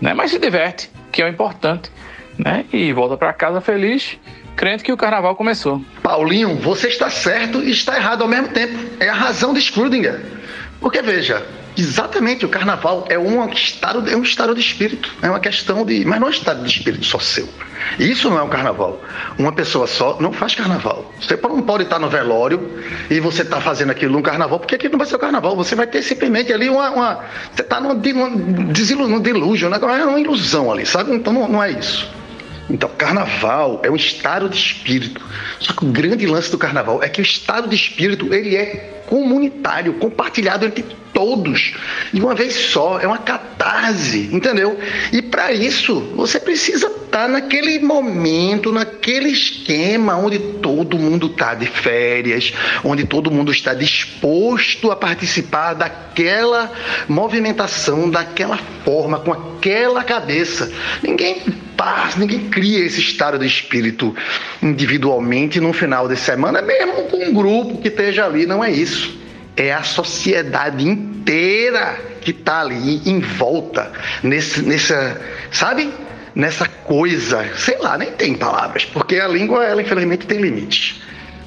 né? mas se diverte, que é o importante, né? e volta para casa feliz crente que o carnaval começou. Paulinho, você está certo e está errado ao mesmo tempo. É a razão de Schrödinger. Porque veja, exatamente o carnaval é um estado, é um estado de espírito, é uma questão de, mas não é um estado de espírito só seu. Isso não é um carnaval. Uma pessoa só não faz carnaval. Você não pode estar no velório e você está fazendo aquilo num carnaval, porque aquilo não vai ser o carnaval. Você vai ter simplesmente ali uma. uma você está num, num delúgio, né? é uma ilusão ali, sabe? Então não, não é isso. Então, carnaval é um estado de espírito. Só que o grande lance do carnaval é que o estado de espírito ele é comunitário, compartilhado entre todos, de uma vez só, é uma catarse, entendeu? E para isso, você precisa estar tá naquele momento, naquele esquema onde todo mundo está de férias, onde todo mundo está disposto a participar daquela movimentação, daquela forma, com aquela cabeça. Ninguém passa, ninguém cria esse estado de espírito individualmente no final de semana, mesmo com um grupo que esteja ali, não é isso é a sociedade inteira que está ali em volta, nesse, nessa, sabe? Nessa coisa, sei lá, nem tem palavras, porque a língua, ela infelizmente tem limites.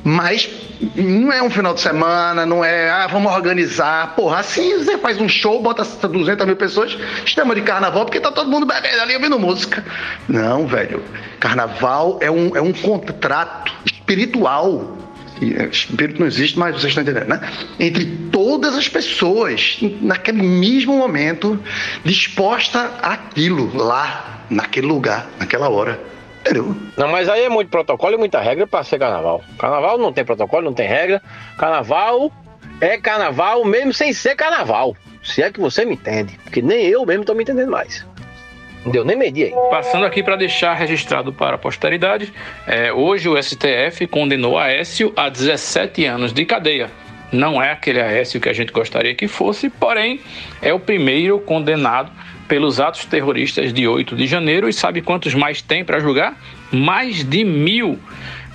Mas não é um final de semana, não é, ah, vamos organizar. Porra, assim você faz um show, bota 200 mil pessoas, chama de carnaval porque tá todo mundo bebendo ali ouvindo música. Não, velho. Carnaval é um, é um contrato espiritual. É, Espírito não existe, mas vocês estão entendendo, né? Entre todas as pessoas, naquele mesmo momento, disposta àquilo, lá, naquele lugar, naquela hora. Não, mas aí é muito protocolo e muita regra pra ser carnaval. Carnaval não tem protocolo, não tem regra. Carnaval é carnaval mesmo sem ser carnaval. Se é que você me entende. Porque nem eu mesmo tô me entendendo mais. Não deu nem medir aí. Passando aqui para deixar registrado para a posteridade, é, hoje o STF condenou Aécio a 17 anos de cadeia. Não é aquele Aécio que a gente gostaria que fosse, porém é o primeiro condenado pelos atos terroristas de 8 de janeiro. E sabe quantos mais tem para julgar? Mais de mil.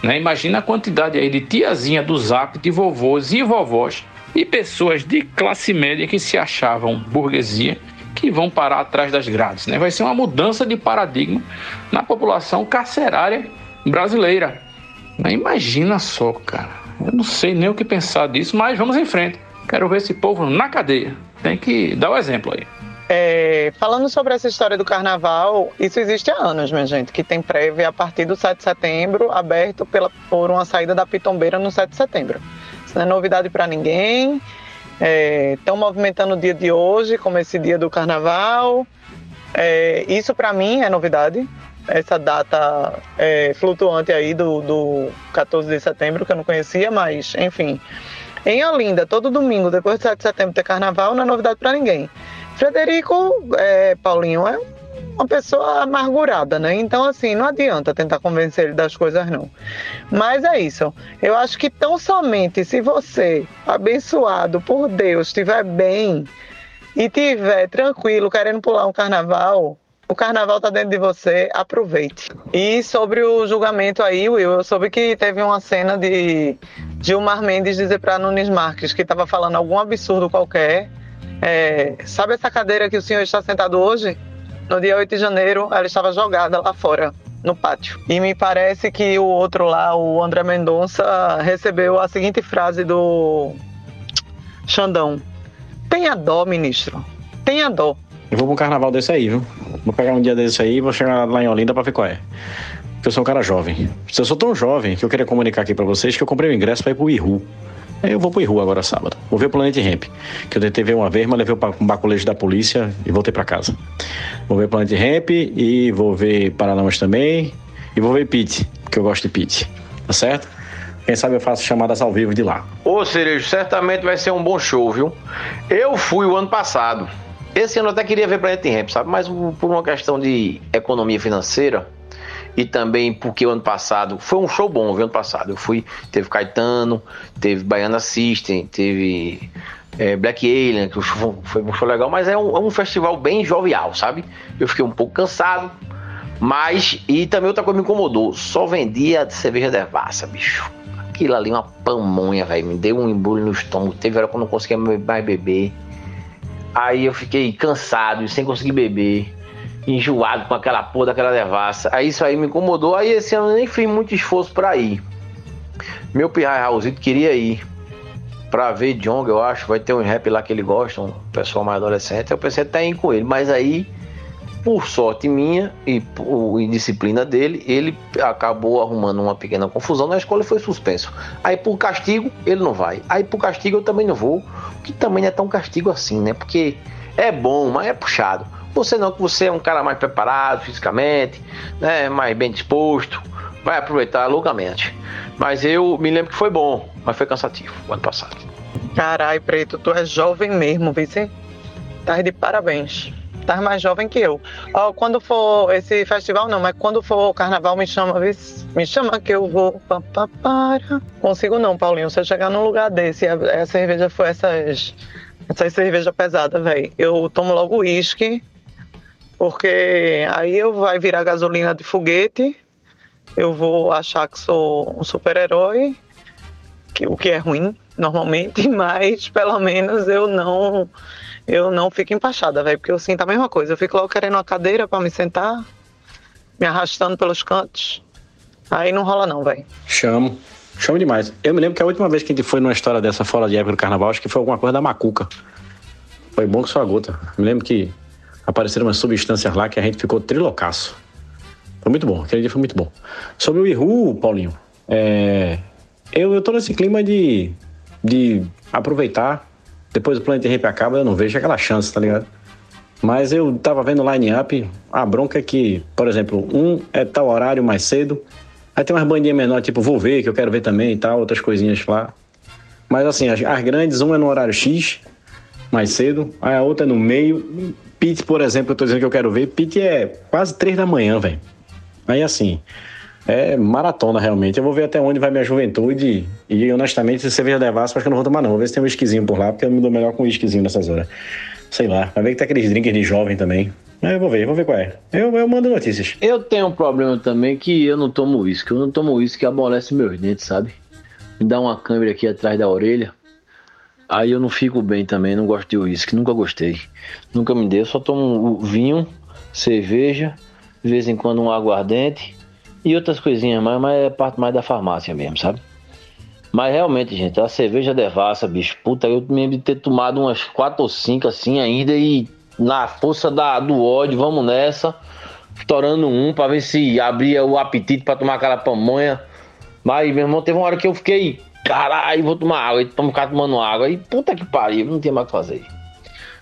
Né? Imagina a quantidade aí de tiazinha do zap, de vovôs e vovós e pessoas de classe média que se achavam burguesia que vão parar atrás das grades. Né? Vai ser uma mudança de paradigma na população carcerária brasileira. Imagina só, cara. Eu não sei nem o que pensar disso, mas vamos em frente. Quero ver esse povo na cadeia. Tem que dar o exemplo aí. É, falando sobre essa história do carnaval, isso existe há anos, minha gente, que tem prévia a partir do 7 de setembro, aberto pela, por uma saída da Pitombeira no 7 de setembro. Isso não é novidade para ninguém. Estão é, movimentando o dia de hoje, como esse dia do carnaval. É, isso para mim é novidade. Essa data é, flutuante aí do, do 14 de setembro, que eu não conhecia, mas enfim. Em Olinda, todo domingo, depois do 7 de setembro ter carnaval, não é novidade para ninguém. Frederico, é, Paulinho, é uma pessoa amargurada, né? Então, assim, não adianta tentar convencer ele das coisas, não. Mas é isso. Eu acho que tão somente se você, abençoado por Deus, estiver bem e estiver tranquilo, querendo pular um carnaval, o carnaval tá dentro de você, aproveite. E sobre o julgamento aí, Will, eu soube que teve uma cena de Gilmar Mendes dizer para Nunes Marques que estava falando algum absurdo qualquer. É, sabe essa cadeira que o senhor está sentado hoje? No dia 8 de janeiro, ela estava jogada lá fora, no pátio. E me parece que o outro lá, o André Mendonça, recebeu a seguinte frase do Xandão: Tenha dó, ministro. Tenha dó. Eu vou pra um carnaval desse aí, viu? Vou pegar um dia desse aí e vou chegar lá em Olinda pra ver qual é. Porque eu sou um cara jovem. Eu sou tão jovem que eu queria comunicar aqui pra vocês que eu comprei o ingresso pra ir pro Ihu. Eu vou pro Ihu agora sábado. Vou ver o Planet Ramp. Que eu tentei ver uma vez, mas levei um baculejo da polícia e voltei pra casa. Vou ver Planet Ramp e vou ver Paralamas também. E vou ver Pete, porque eu gosto de Pete. Tá certo? Quem sabe eu faço chamadas ao vivo de lá. Ô Cerejo, certamente vai ser um bom show, viu? Eu fui o ano passado. Esse ano eu até queria ver Planet Ramp, sabe? Mas por uma questão de economia financeira e também porque o ano passado foi um show bom, viu? Ano passado eu fui, teve Caetano, teve Baiana System, teve é, Black Alien, que foi um show legal, mas é um, é um festival bem jovial, sabe? Eu fiquei um pouco cansado, mas e também outra coisa me incomodou, só vendia cerveja devassa, bicho. Aquilo ali, uma pamonha, velho, me deu um embrulho no estômago, teve hora que eu não conseguia mais beber. Aí eu fiquei cansado, sem conseguir beber, enjoado com aquela porra daquela devassa. Aí isso aí me incomodou. Aí esse ano eu nem fiz muito esforço para ir. Meu Pirra Raulzito queria ir pra ver Jong, eu acho. Vai ter um rap lá que ele gosta, um pessoal mais adolescente. Eu pensei até ir com ele, mas aí, por sorte minha e por indisciplina dele, ele acabou arrumando uma pequena confusão na escola e foi suspenso. Aí, por castigo, ele não vai. Aí, por castigo, eu também não vou. Que também não é tão castigo assim, né? Porque é bom, mas é puxado. Você não, que você é um cara mais preparado fisicamente, né? Mais bem disposto, vai aproveitar loucamente. Mas eu me lembro que foi bom, mas foi cansativo o ano passado. Carai, Preto, tu é jovem mesmo, vice. Tá de parabéns. Tá mais jovem que eu. Ó, quando for esse festival, não, mas quando for o carnaval, me chama, vice. Me chama que eu vou. Pa, pa, para. Consigo não, Paulinho. Se eu chegar num lugar desse a, a cerveja for essas. Essas cerveja pesada, velho. Eu tomo logo uísque. Porque aí eu vai virar gasolina de foguete eu vou achar que sou um super-herói, que, o que é ruim normalmente, [laughs] mas pelo menos eu não eu não fico empachada, velho, porque eu sinto a mesma coisa. Eu fico logo querendo uma cadeira para me sentar, me arrastando pelos cantos. Aí não rola não, velho. Chamo. Show demais. Eu me lembro que a última vez que a gente foi numa história dessa fora de época do carnaval, acho que foi alguma coisa da macuca. Foi bom que só a gota. Me lembro que apareceram umas substâncias lá que a gente ficou trilocaço. Foi muito bom, aquele dia foi muito bom. Sobre o Ihu, Paulinho, é, eu, eu tô nesse clima de, de aproveitar. Depois do Planet Ramp acaba, eu não vejo aquela chance, tá ligado? Mas eu tava vendo o line-up, a bronca é que, por exemplo, um é tal horário mais cedo, aí tem umas bandinhas menores, tipo, vou ver, que eu quero ver também e tal, outras coisinhas lá. Mas assim, as, as grandes, uma é no horário X, mais cedo, aí a outra é no meio. Pit, por exemplo, eu tô dizendo que eu quero ver, Pit é quase três da manhã, velho. Aí assim, é maratona realmente. Eu vou ver até onde vai minha juventude e honestamente, se cerveja devassa, acho que eu não vou tomar não. Vou ver se tem um whiskyzinho por lá, porque eu me dou melhor com um whiskyzinho nessas horas. Sei lá, vai ver que tem aqueles drinks de jovem também. Eu vou ver, vou ver qual é. Eu, eu mando notícias. Eu tenho um problema também que eu não tomo uísque. Eu não tomo uísque que abolece meus dentes, sabe? Me dá uma câmera aqui atrás da orelha. Aí eu não fico bem também, não gosto de uísque, nunca gostei. Nunca me deu, só tomo vinho, cerveja, de vez em quando um aguardente e outras coisinhas mais, mas é parte mais da farmácia mesmo, sabe? Mas realmente, gente, a cerveja devassa, bicho, puta, eu me lembro de ter tomado umas quatro ou cinco assim ainda e na força da, do ódio, vamos nessa, estourando um pra ver se abria o apetite pra tomar aquela pamonha. Mas, meu irmão, teve uma hora que eu fiquei, caralho, vou tomar água, e ficar tomando água, e puta que pariu, não tinha mais o que fazer.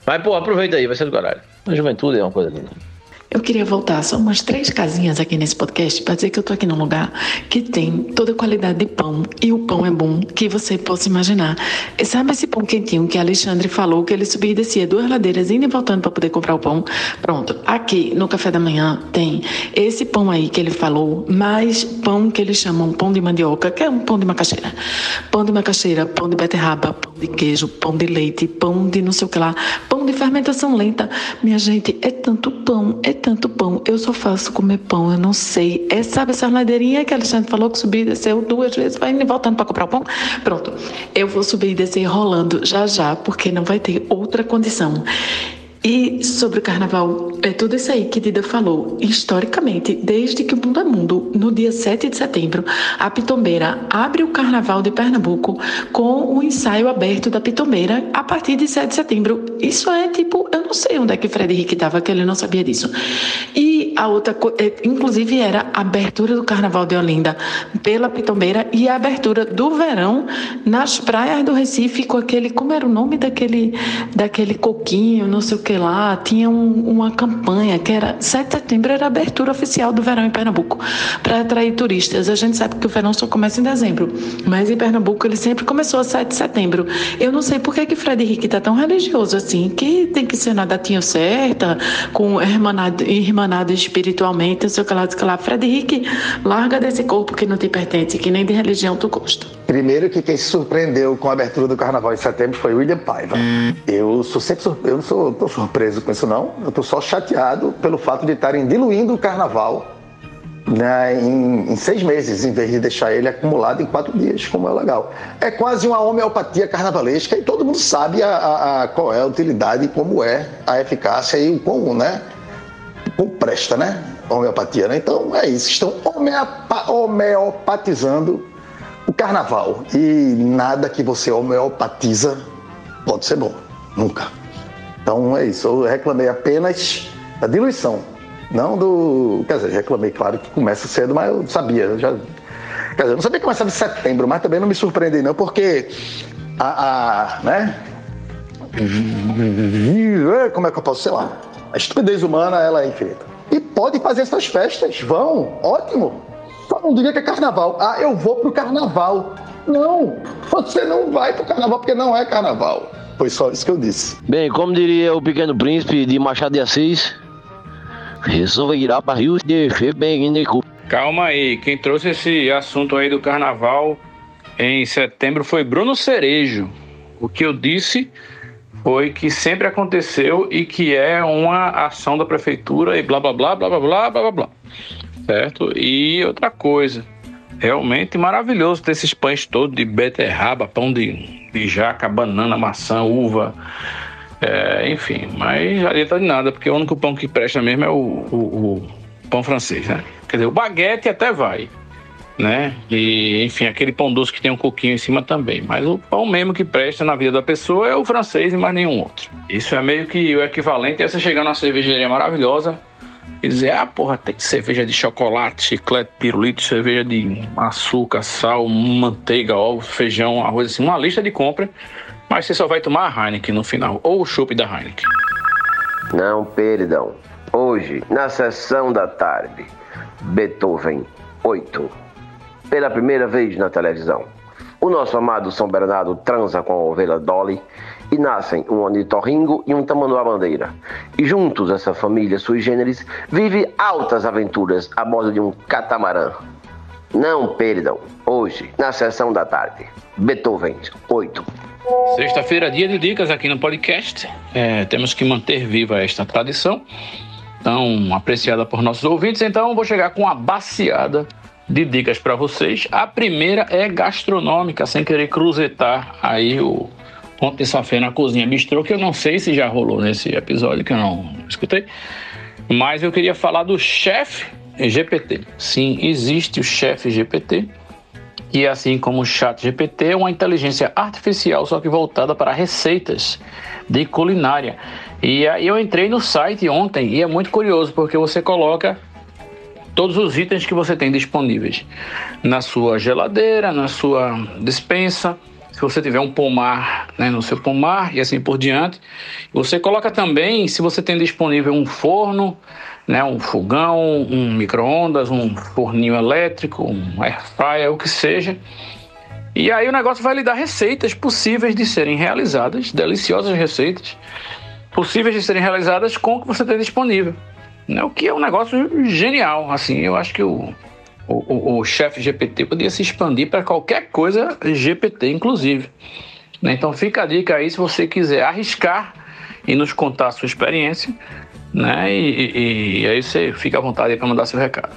Mas, pô, aproveita aí, vai ser do caralho. A juventude é uma coisa linda. Eu queria voltar só umas três casinhas aqui nesse podcast para dizer que eu tô aqui num lugar que tem toda a qualidade de pão e o pão é bom que você possa imaginar. E sabe esse pão quentinho que Alexandre falou que ele subia e descia duas ladeiras indo e voltando para poder comprar o pão? Pronto, aqui no café da manhã tem esse pão aí que ele falou, mais pão que eles chamam pão de mandioca, que é um pão de macaxeira. Pão de macaxeira, pão de beterraba, pão de queijo, pão de leite, pão de não sei o que lá, pão de fermentação lenta. Minha gente, é tanto pão, é tanto pão. Eu só faço comer pão, eu não sei. É, sabe essa ladeirinha que a Alexandre falou que subir e desceu duas vezes, vai voltando para comprar o pão? Pronto. Eu vou subir e descer rolando já já, porque não vai ter outra condição. E sobre o carnaval, é tudo isso aí que Dida falou. Historicamente, desde que o mundo é mundo, no dia 7 de setembro, a Pitombeira abre o carnaval de Pernambuco com o ensaio aberto da Pitombeira a partir de 7 de setembro. Isso é tipo, eu não sei onde é que o Henrique estava, que ele não sabia disso. E a outra, inclusive, era a abertura do carnaval de Olinda pela Pitombeira e a abertura do verão nas praias do Recife com aquele, como era o nome daquele, daquele coquinho, não sei o que lá, tinha um, uma campanha que era 7 de setembro era a abertura oficial do verão em Pernambuco para atrair turistas. A gente sabe que o verão só começa em dezembro, mas em Pernambuco ele sempre começou a 7 de setembro. Eu não sei por que que Fred Henrique tá tão religioso assim, que tem que ser na datinha certa, com irmanado, irmanado espiritualmente, não sei o que lá, que lá. Fred larga desse corpo que não te pertence, que nem de religião tu gosta. Primeiro que quem se surpreendeu com a abertura do carnaval em setembro foi William Paiva. Eu sou sempre sur- eu não sou tô surpreso com isso não. Eu tô só chateado pelo fato de estarem diluindo o carnaval né, em, em seis meses, em vez de deixar ele acumulado em quatro dias, como é legal. É quase uma homeopatia carnavalesca e todo mundo sabe a, a- a- qual é a utilidade e como é a eficácia e o quão, né, como presta, né? Homeopatia, né? Então é isso. Estão homeopa- homeopatizando o carnaval. E nada que você homeopatiza pode ser bom. Nunca. Então é isso. Eu reclamei apenas da diluição. Não do. Quer dizer, reclamei, claro, que começa cedo, mas eu sabia. eu já... Quer dizer, eu não sabia que começava em setembro, mas também não me surpreendi, não, porque a. a né? Como é que eu posso, sei lá? A estupidez humana, ela é infinita. E pode fazer essas festas, vão, ótimo. Só não diria que é carnaval. Ah, eu vou pro carnaval. Não, você não vai pro carnaval porque não é carnaval. Foi só isso que eu disse. Bem, como diria o Pequeno Príncipe de Machado de Assis, resolva ir para Rio de Janeiro. Calma aí, quem trouxe esse assunto aí do carnaval em setembro foi Bruno Cerejo. O que eu disse foi que sempre aconteceu e que é uma ação da prefeitura e blá blá blá blá blá blá blá blá blá. Certo? E outra coisa, realmente maravilhoso ter esses pães todos de beterraba, pão de, de jaca, banana, maçã, uva. É, enfim, mas não adianta de nada, porque o único pão que presta mesmo é o, o- o pão francês, né? Quer dizer, o baguete até vai. né? E, enfim, aquele pão doce que tem um coquinho em cima também. Mas o pão mesmo que presta na vida da pessoa é o francês e mais nenhum outro. Isso é meio que o equivalente a você chegar numa cervejaria maravilhosa e dizer, ah, porra, tem cerveja de chocolate, chiclete, pirulito, cerveja de açúcar, sal, manteiga, ovos, feijão, arroz, assim, uma lista de compra, mas você só vai tomar a Heineken no final, ou o chopp da Heineken. Não perdão. Hoje, na sessão da tarde, Beethoven 8. Pela primeira vez na televisão, o nosso amado São Bernardo transa com a ovelha Dolly e nascem um ornitorrinco e um tamanduá-bandeira. E juntos, essa família sui generis vive altas aventuras a bordo de um catamarã. Não perdam, hoje, na sessão da tarde, Beethoven 8. Sexta-feira, dia de dicas aqui no podcast. É, temos que manter viva esta tradição, tão apreciada por nossos ouvintes. Então, vou chegar com uma baciada de dicas para vocês. A primeira é gastronômica, sem querer cruzetar aí o de safé na cozinha bistrô, que eu não sei se já rolou nesse episódio, que eu não escutei. Mas eu queria falar do chefe GPT. Sim, existe o chefe GPT e assim como o Chat GPT é uma inteligência artificial, só que voltada para receitas de culinária. E aí eu entrei no site ontem e é muito curioso porque você coloca todos os itens que você tem disponíveis na sua geladeira, na sua dispensa. Se você tiver um pomar né, no seu pomar e assim por diante, você coloca também se você tem disponível um forno, né, um fogão, um micro-ondas, um forninho elétrico, um air fryer, o que seja. E aí o negócio vai lhe dar receitas possíveis de serem realizadas, deliciosas receitas, possíveis de serem realizadas com o que você tem disponível. Né, o que é um negócio genial. Assim, eu acho que o, o, o, o chefe GPT podia se expandir para qualquer coisa GPT, inclusive. Né? Então fica a dica aí se você quiser arriscar e nos contar a sua experiência né? E, e, e aí você fica à vontade para mandar seu recado.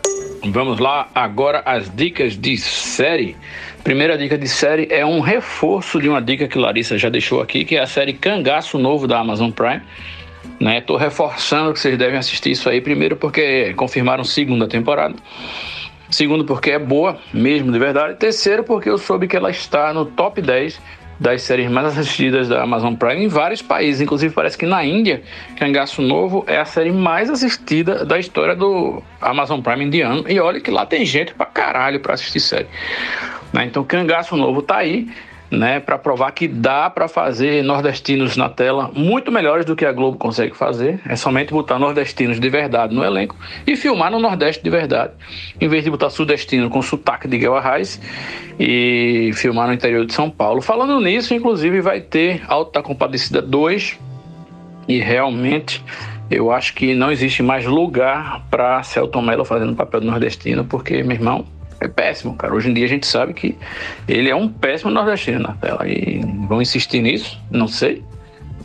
Vamos lá, agora as dicas de série. Primeira dica de série é um reforço de uma dica que Larissa já deixou aqui, que é a série Cangaço Novo da Amazon Prime. Né? Tô reforçando que vocês devem assistir isso aí, primeiro porque confirmaram segunda temporada. Segundo, porque é boa mesmo, de verdade. Terceiro, porque eu soube que ela está no top 10 das séries mais assistidas da Amazon Prime em vários países, inclusive parece que na Índia, Cangaço Novo é a série mais assistida da história do Amazon Prime indiano. E olha que lá tem gente pra caralho pra assistir série. Né? Então Cangaço Novo tá aí né, para provar que dá para fazer nordestinos na tela muito melhores do que a Globo consegue fazer. É somente botar nordestinos de verdade no elenco e filmar no Nordeste de verdade, em vez de botar sudestino com sotaque de Guel Arraes e filmar no interior de São Paulo. Falando nisso, inclusive vai ter Alta Compadecida 2 e realmente eu acho que não existe mais lugar para Celton Mello fazendo papel de nordestino, porque, meu irmão, é péssimo, cara. Hoje em dia a gente sabe que ele é um péssimo nordestino na tela. E vão insistir nisso? Não sei.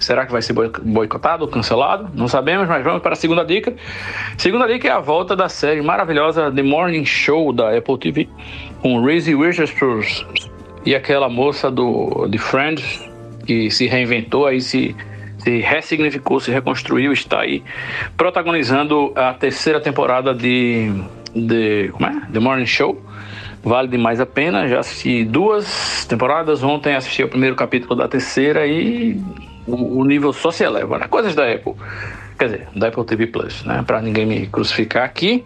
Será que vai ser boicotado ou cancelado? Não sabemos, mas vamos para a segunda dica. Segunda dica é a volta da série maravilhosa The Morning Show da Apple TV, com Reese Witherspoon e aquela moça do de Friends que se reinventou aí se se ressignificou, se reconstruiu, está aí protagonizando a terceira temporada de, de como é? The Morning Show vale demais a pena. Já assisti duas temporadas. Ontem assisti o primeiro capítulo da terceira e o, nível só se eleva, né? Coisas da Apple. Quer dizer, da Apple TV Plus, né? Para ninguém me crucificar aqui.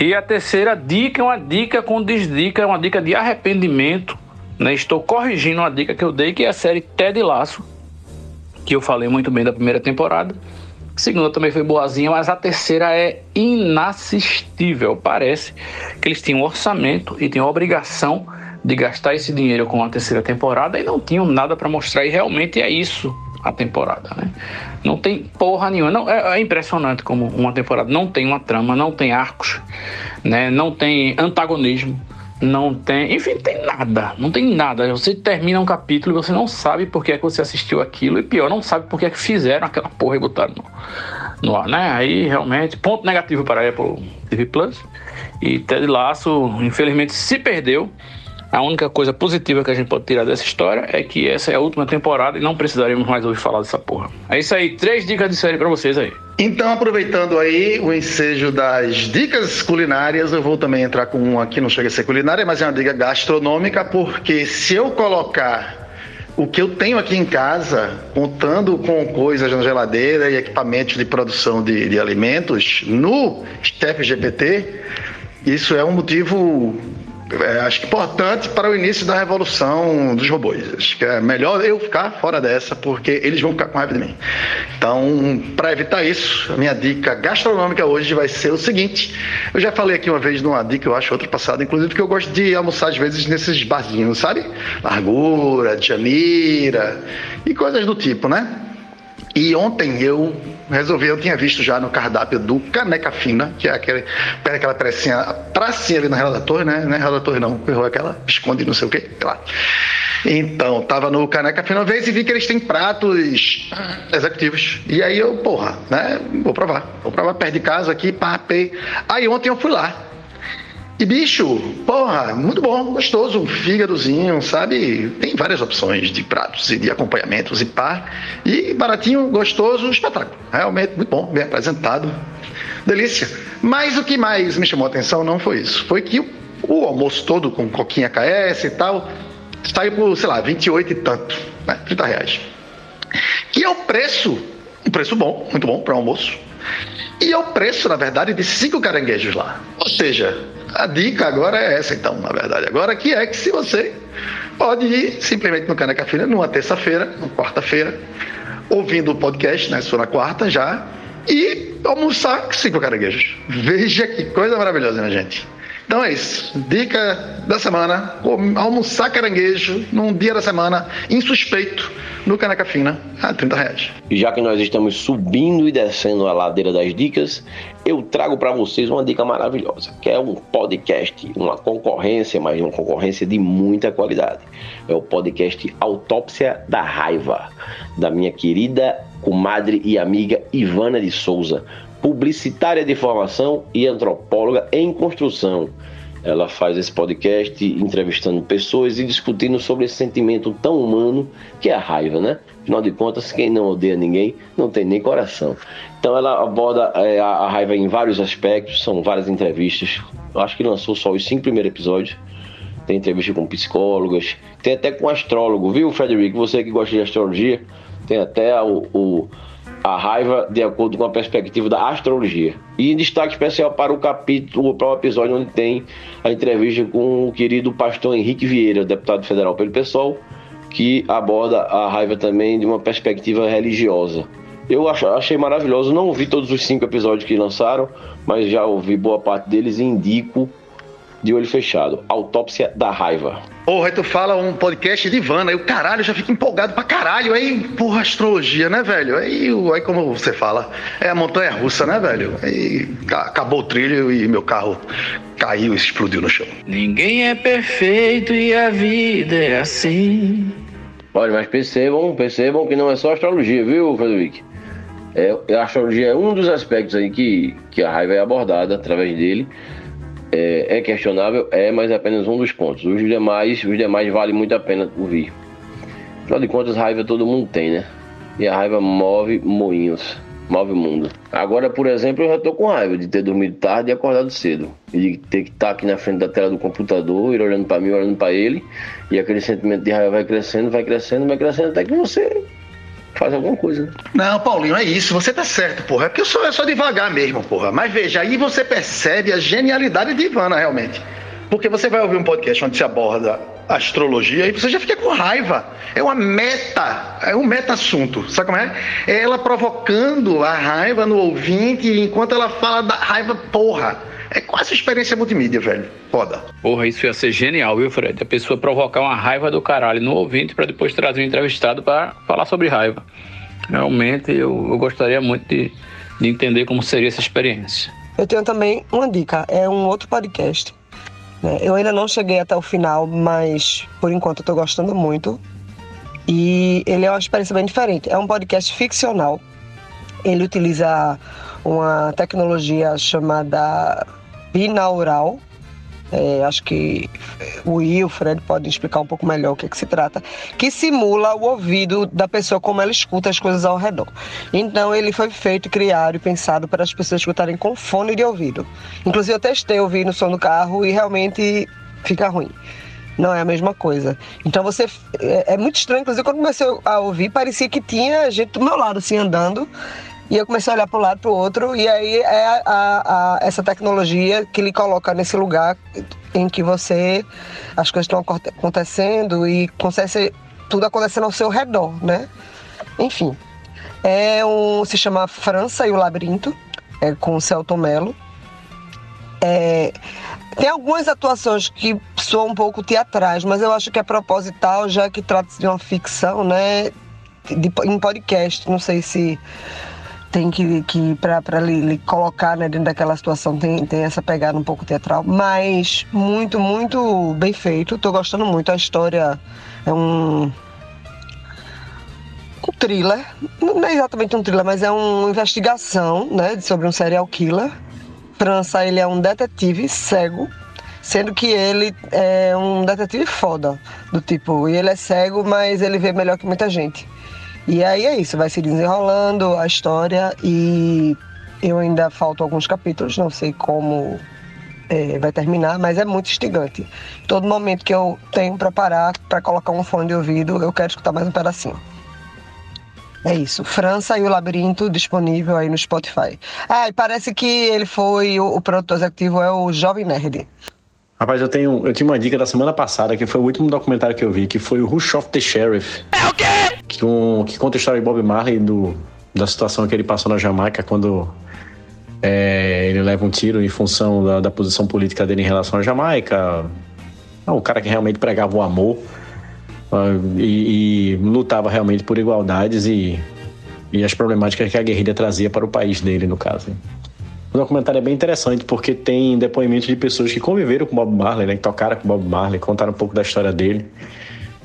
E a terceira dica é uma dica com desdica, é uma dica de arrependimento. Né? Estou corrigindo uma dica que eu dei, que é a série Ted Laço, que eu falei muito bem da primeira temporada. A segunda também foi boazinha, mas a terceira é inassistível. Parece que eles tinham um orçamento e tinham obrigação de gastar esse dinheiro com a terceira temporada e não tinham nada para mostrar. E realmente é isso a temporada, né? Não tem porra nenhuma. Não, é, é, impressionante como uma temporada não tem uma trama, não tem arcos, né? Não tem antagonismo não tem, enfim, tem nada, não tem nada. Você termina um capítulo e você não sabe por que é que você assistiu aquilo e pior, não sabe por que é que fizeram aquela porra e botaram no, no ar, né? Aí realmente, ponto negativo para a Apple TV Plus. E Ted Lasso, infelizmente, se perdeu. A única coisa positiva que a gente pode tirar dessa história é que essa é a última temporada e não precisaremos mais ouvir falar dessa porra. É isso aí, três dicas de série para vocês aí. Então, aproveitando aí o ensejo das dicas culinárias, eu vou também entrar com uma que não chega a ser culinária, mas é uma dica gastronômica, porque se eu colocar o que eu tenho aqui em casa, contando com coisas na geladeira e equipamentos de produção de, de alimentos, no Step GPT, isso é um motivo é, acho que importante para o início da revolução dos robôs. Acho que é melhor eu ficar fora dessa, porque eles vão ficar com raiva de mim. Então, para evitar isso, a minha dica gastronômica hoje vai ser o seguinte: eu já falei aqui uma vez numa dica, eu acho, outra passada, inclusive, que eu gosto de almoçar às vezes nesses barzinhos, sabe? Largura, Janira e coisas do tipo, né? E ontem eu resolvi, eu tinha visto já no cardápio do Caneca Fina, que é aquele, aquela pracinha, pracinha ali na Relator, né? Não é Relator não, errou aquela, esconde não sei o lá. Então, tava no Caneca Fina uma vez e vi que eles têm pratos executivos. E aí eu, porra, né? Vou provar. Vou provar perto de casa aqui, pá. Aí ontem eu fui lá. E bicho, porra, muito bom, gostoso, um fígadozinho, sabe? Tem várias opções de pratos e de acompanhamentos e pá. E baratinho, gostoso, espetáculo. Realmente muito bom, bem apresentado. Delícia. Mas o que mais me chamou a atenção não foi isso. Foi que o, almoço todo com coquinha KS e tal, saiu por, sei lá, 28 e tanto, né? 30 reais. E é o preço, um preço bom, muito bom para almoço. E é o preço, na verdade, de cinco caranguejos lá. Ou seja, a dica agora é essa, então, na verdade. Agora que é que se você pode ir simplesmente no Caneca Fina numa terça-feira, numa quarta-feira, ouvindo o podcast, né? For na quarta já, e almoçar cinco caranguejos. Veja que coisa maravilhosa, minha gente. Então é isso. Dica da semana: almoçar caranguejo num dia da semana, insuspeito, no Caneca Fina, a 30 reais. E já que nós estamos subindo e descendo a ladeira das dicas, eu trago para vocês uma dica maravilhosa, que é um podcast, uma concorrência, mas uma concorrência de muita qualidade. É o podcast Autópsia da Raiva, da minha querida comadre e amiga Ivana de Souza, publicitária de formação e antropóloga em construção. Ela faz esse podcast entrevistando pessoas e discutindo sobre esse sentimento tão humano que é a raiva, né? Afinal de contas, quem não odeia ninguém não tem nem coração. Então ela aborda é, a raiva em vários aspectos, são várias entrevistas. Eu acho que lançou só os cinco primeiros episódios. Tem entrevista com psicólogas, tem até com astrólogo, viu, Frederico? Você que gosta de astrologia, tem até o, o a raiva de acordo com a perspectiva da astrologia. E destaque especial para o capítulo, para o episódio onde tem a entrevista com o querido pastor Henrique Vieira, deputado federal pelo PSOL, que aborda a raiva também de uma perspectiva religiosa. Eu achei maravilhoso, não ouvi todos os cinco episódios que lançaram, mas já ouvi boa parte deles e indico de olho fechado. Autópsia da Raiva. Porra, aí tu fala um podcast de Ivana, aí o caralho, já fico empolgado pra caralho. Aí, porra, astrologia, né, velho? Aí, aí como você fala, é a montanha russa, né, velho? Aí acabou o trilho e meu carro caiu e explodiu no chão. Ninguém é perfeito e a vida é assim. Olha, mas percebam, percebam que não é só astrologia, viu, Frederico? É, a astrologia é um dos aspectos aí que, que a raiva é abordada através dele é, é, questionável, é, mas é apenas um dos pontos. Os demais, os demais vale muito a pena ouvir. Afinal de contas, raiva todo mundo tem, né? E a raiva move moinhos, move o mundo. Agora, por exemplo, eu já tô com raiva de ter dormido tarde e acordado cedo. E de ter que estar tá aqui na frente da tela do computador, ir olhando para mim, olhando para ele. E aquele sentimento de raiva vai crescendo, vai crescendo, vai crescendo, até que você faz alguma coisa. Né? Não, Paulinho, é isso. Você tá certo, porra. É porque eu sou, eu sou devagar mesmo, porra. Mas veja, aí você percebe a genialidade de Ivana, realmente. Porque você vai ouvir um podcast onde se aborda astrologia e você já fica com raiva. É uma meta, é um meta-assunto. Sabe como é? É ela provocando a raiva no ouvinte enquanto ela fala da raiva, porra. É quase experiência multimídia, velho. Foda. Porra, isso ia ser genial, viu, Fred? A pessoa provocar uma raiva do caralho no ouvinte para depois trazer um entrevistado para falar sobre raiva. Realmente, eu, eu gostaria muito de, de entender como seria essa experiência. Eu tenho também uma dica, é um outro podcast. Né? Eu ainda não cheguei até o final, mas por enquanto eu tô gostando muito. E ele é uma experiência bem diferente. É um podcast ficcional. Ele utiliza uma tecnologia chamada binaural, é, acho que o Wilfred pode explicar um pouco melhor o que, é que se trata, que simula o ouvido da pessoa como ela escuta as coisas ao redor. Então ele foi feito, criado e pensado para as pessoas escutarem com fone de ouvido. Inclusive eu testei ouvir no som do carro e realmente fica ruim. Não é a mesma coisa. Então você. É, é muito estranho, inclusive, quando comecei a ouvir, parecia que tinha gente do meu lado, assim, andando. E eu comecei a olhar para um lado para o outro, e aí é a, a, a, essa tecnologia que lhe coloca nesse lugar em que você. as coisas estão acontecendo e consegue tudo acontecendo ao seu redor, né? Enfim. É um, se chama França e o Labirinto, é com o Celton Mello. É, tem algumas atuações que soam um pouco teatrais, mas eu acho que é proposital, já que trata-se de uma ficção, né? De, em podcast. Não sei se tem que, que para lhe, colocar né, dentro daquela situação, tem, tem essa pegada um pouco teatral, mas muito, muito bem feito. Estou gostando muito. A história é um. Um thriller, não é exatamente um thriller, mas é uma investigação né, sobre um serial killer. França, ele é um detetive cego, sendo que ele é um detetive foda, do tipo, e ele é cego, mas ele vê melhor que muita gente. E aí é isso, vai se desenrolando a história e eu ainda falto alguns capítulos, não sei como é, vai terminar, mas é muito instigante. Todo momento que eu tenho para parar para colocar um fone de ouvido, eu quero escutar mais um pedacinho. É isso. França e o Labirinto disponível aí no Spotify. Ah, e parece que ele foi o, o produtor executivo é o Jovem Nerd. Rapaz, eu tenho, eu tinha uma dica da semana passada, que foi o último documentário que eu vi, que foi o Rush of the Sheriff. É o quê? Que, um, que conta a história de Bob Marley do, da situação que ele passou na Jamaica quando é, ele leva um tiro em função da, da, posição política dele em relação à Jamaica. É um cara que realmente pregava o amor uh, e, e, lutava realmente por igualdades e, e as problemáticas que a guerrilha trazia para o país dele, no caso. O documentário é bem interessante porque tem depoimentos de pessoas que conviveram com Bob Marley, né, que tocaram com Bob Marley, contaram um pouco da história dele.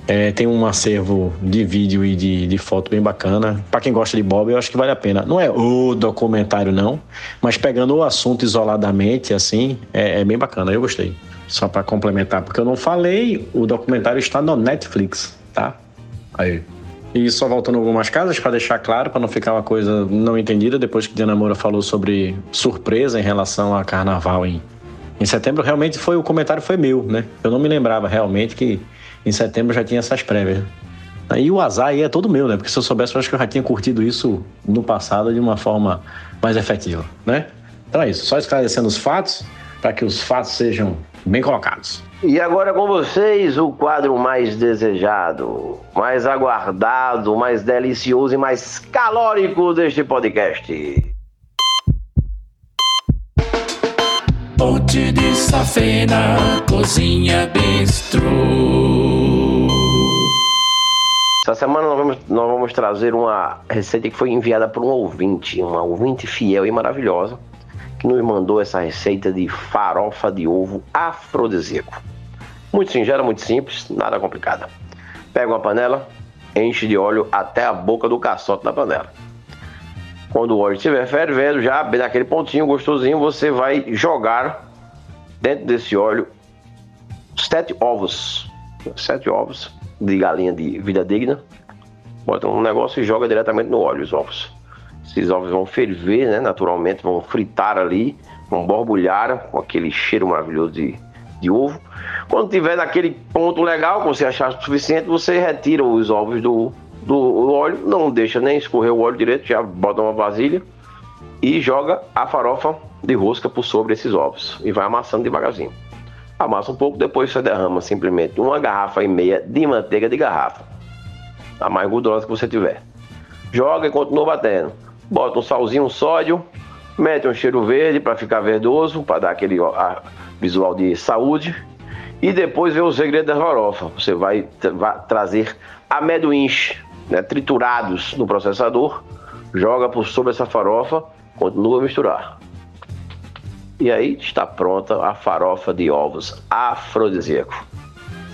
É, tem um acervo de vídeo e de, de foto bem bacana. Para quem gosta de Bob, eu acho que vale a pena. Não é o documentário, não, mas pegando o assunto isoladamente, assim, é, é bem bacana. Eu gostei. Só para complementar, porque eu não falei, o documentário está no Netflix, tá? Aí. E só voltando algumas casas para deixar claro, para não ficar uma coisa não entendida, depois que Diana Moura falou sobre surpresa em relação a carnaval em, em setembro, realmente foi o comentário foi meu, né? Eu não me lembrava realmente que em setembro já tinha essas prévias. E o azar aí é todo meu, né? Porque se eu soubesse, eu acho que eu já tinha curtido isso no passado de uma forma mais efetiva, né? Então é isso, só esclarecendo os fatos, para que os fatos sejam bem colocados. E agora com vocês, o quadro mais desejado, mais aguardado, mais delicioso e mais calórico deste podcast. Ponte de safena, cozinha bistrô. Essa semana nós vamos, nós vamos trazer uma receita que foi enviada por um ouvinte, uma ouvinte fiel e maravilhosa, que nos mandou essa receita de farofa de ovo afrodisíaco. Muito singela, muito simples, nada complicada. Pega uma panela, enche de óleo até a boca do caçote da panela. Quando o óleo estiver fervendo, já bem naquele pontinho gostosinho, você vai jogar dentro desse óleo sete ovos. Sete ovos de galinha de vida digna. Bota um negócio e joga diretamente no óleo os ovos. Esses ovos vão ferver, né? Naturalmente, vão fritar ali, vão borbulhar com aquele cheiro maravilhoso de, de ovo. Quando tiver naquele ponto legal, que você achar suficiente, você retira os ovos do, do óleo, não deixa nem escorrer o óleo direito, já bota uma vasilha e joga a farofa de rosca por sobre esses ovos e vai amassando devagarzinho. Amassa um pouco, depois você derrama simplesmente uma garrafa e meia de manteiga de garrafa, a mais gordurosa que você tiver. Joga e continua batendo. Bota um salzinho, um sódio, mete um cheiro verde para ficar verdoso, para dar aquele visual de saúde e depois vê o segredo da farofa. Você vai, vai trazer amendoins né, triturados no processador, joga por sobre essa farofa, continua a misturar. E aí está pronta a farofa de ovos afrodisíaco.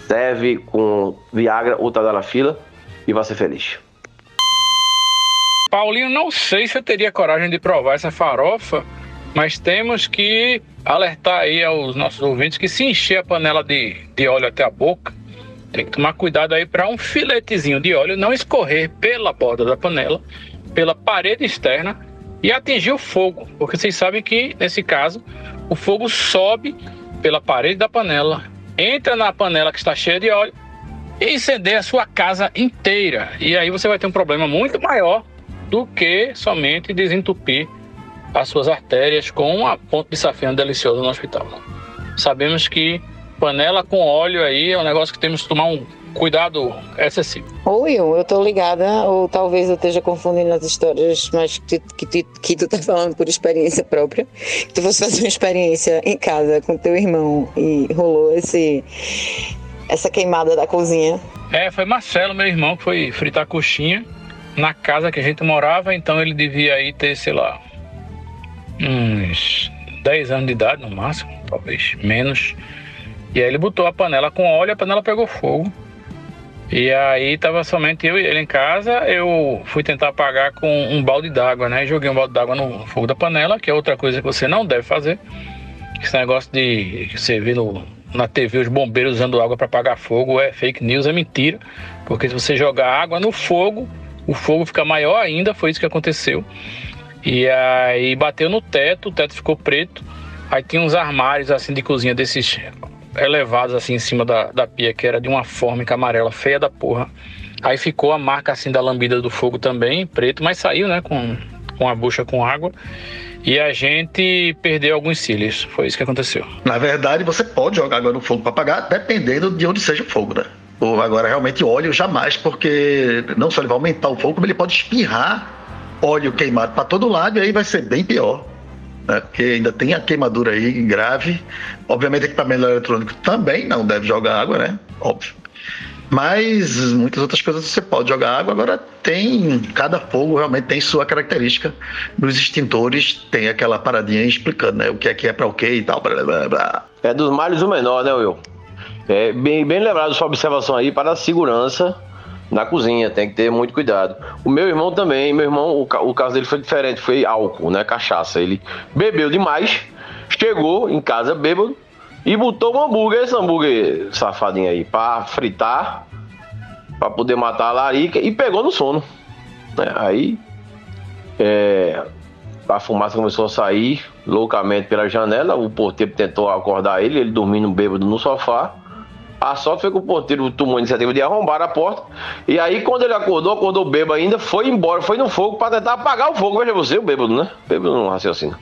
Serve com Viagra ou Tadalafila e vai ser feliz. Paulinho, não sei se eu teria coragem de provar essa farofa Mas temos que alertar aí aos nossos ouvintes que se encher a panela de, de óleo até a boca, tem que tomar cuidado aí para um filetezinho de óleo não escorrer pela borda da panela, pela parede externa e atingir o fogo, porque vocês sabem que nesse caso o fogo sobe pela parede da panela, entra na panela que está cheia de óleo e incendeia a sua casa inteira. E aí você vai ter um problema muito maior do que somente desentupir as suas artérias com uma ponte de safena deliciosa no hospital. Sabemos que panela com óleo aí é um negócio que temos que tomar um cuidado excessivo. Ou eu, eu tô ligada, ou talvez eu esteja confundindo as histórias, mas que, que, que, tu tá falando por experiência própria. Que tu fosse fazer uma experiência em casa com teu irmão e rolou esse, essa queimada da cozinha. É, foi Marcelo, meu irmão, que foi fritar coxinha na casa que a gente morava, então ele devia aí ter, sei lá, uns 10 anos de idade no máximo, talvez menos. E aí ele botou a panela com óleo, a panela pegou fogo. E aí tava somente eu e ele em casa, eu fui tentar apagar com um balde d'água, né? Joguei um balde d'água no fogo da panela, que é outra coisa que você não deve fazer. Esse negócio de você no, na TV os bombeiros usando água para apagar fogo é fake news, é mentira. Porque se você jogar água no fogo, o fogo fica maior ainda, foi isso que aconteceu. E aí bateu no teto, o teto ficou preto. Aí tinha uns armários assim de cozinha desses elevados assim em cima da, da pia, que era de uma fórmica amarela feia da porra. Aí ficou a marca assim da lambida do fogo também, preto, mas saiu, né, com, com a bucha com água. E a gente perdeu alguns cílios. Foi isso que aconteceu. Na verdade, você pode jogar água no fogo para apagar, dependendo de onde seja o fogo, né? Ou agora, realmente, óleo jamais, porque não só ele vai aumentar o fogo, como ele pode espirrar óleo queimado para todo lado e aí vai ser bem pior. Né? Porque ainda tem a queimadura aí grave. Obviamente, equipamento eletrônico também não deve jogar água, né? Óbvio. Mas muitas outras coisas você pode jogar água. Agora tem, cada fogo realmente tem sua característica. Nos extintores tem aquela paradinha explicando, né? O que é que é para o que e tal. Blá, blá, blá. É dos males o menor, né, Will? É bem, bem lembrado sua observação aí para a segurança na cozinha, tem que ter muito cuidado. O meu irmão também, meu irmão, o, o caso dele foi diferente, foi álcool, né? Cachaça. Ele bebeu demais, chegou em casa bêbado e botou um hambúrguer, esse hambúrguer safadinho aí, pra fritar, pra poder matar a larica e pegou no sono. Né? Aí é, a fumaça começou a sair loucamente pela janela, o porteiro tentou acordar ele, ele dormindo bêbado no sofá. A sorte foi que o porteiro tomou a iniciativa de arrombar a porta. E aí, quando ele acordou, acordou bêbado ainda, foi embora, foi no fogo para tentar apagar o fogo. Veja você, o bêbado, né? Bêbado não raciocina.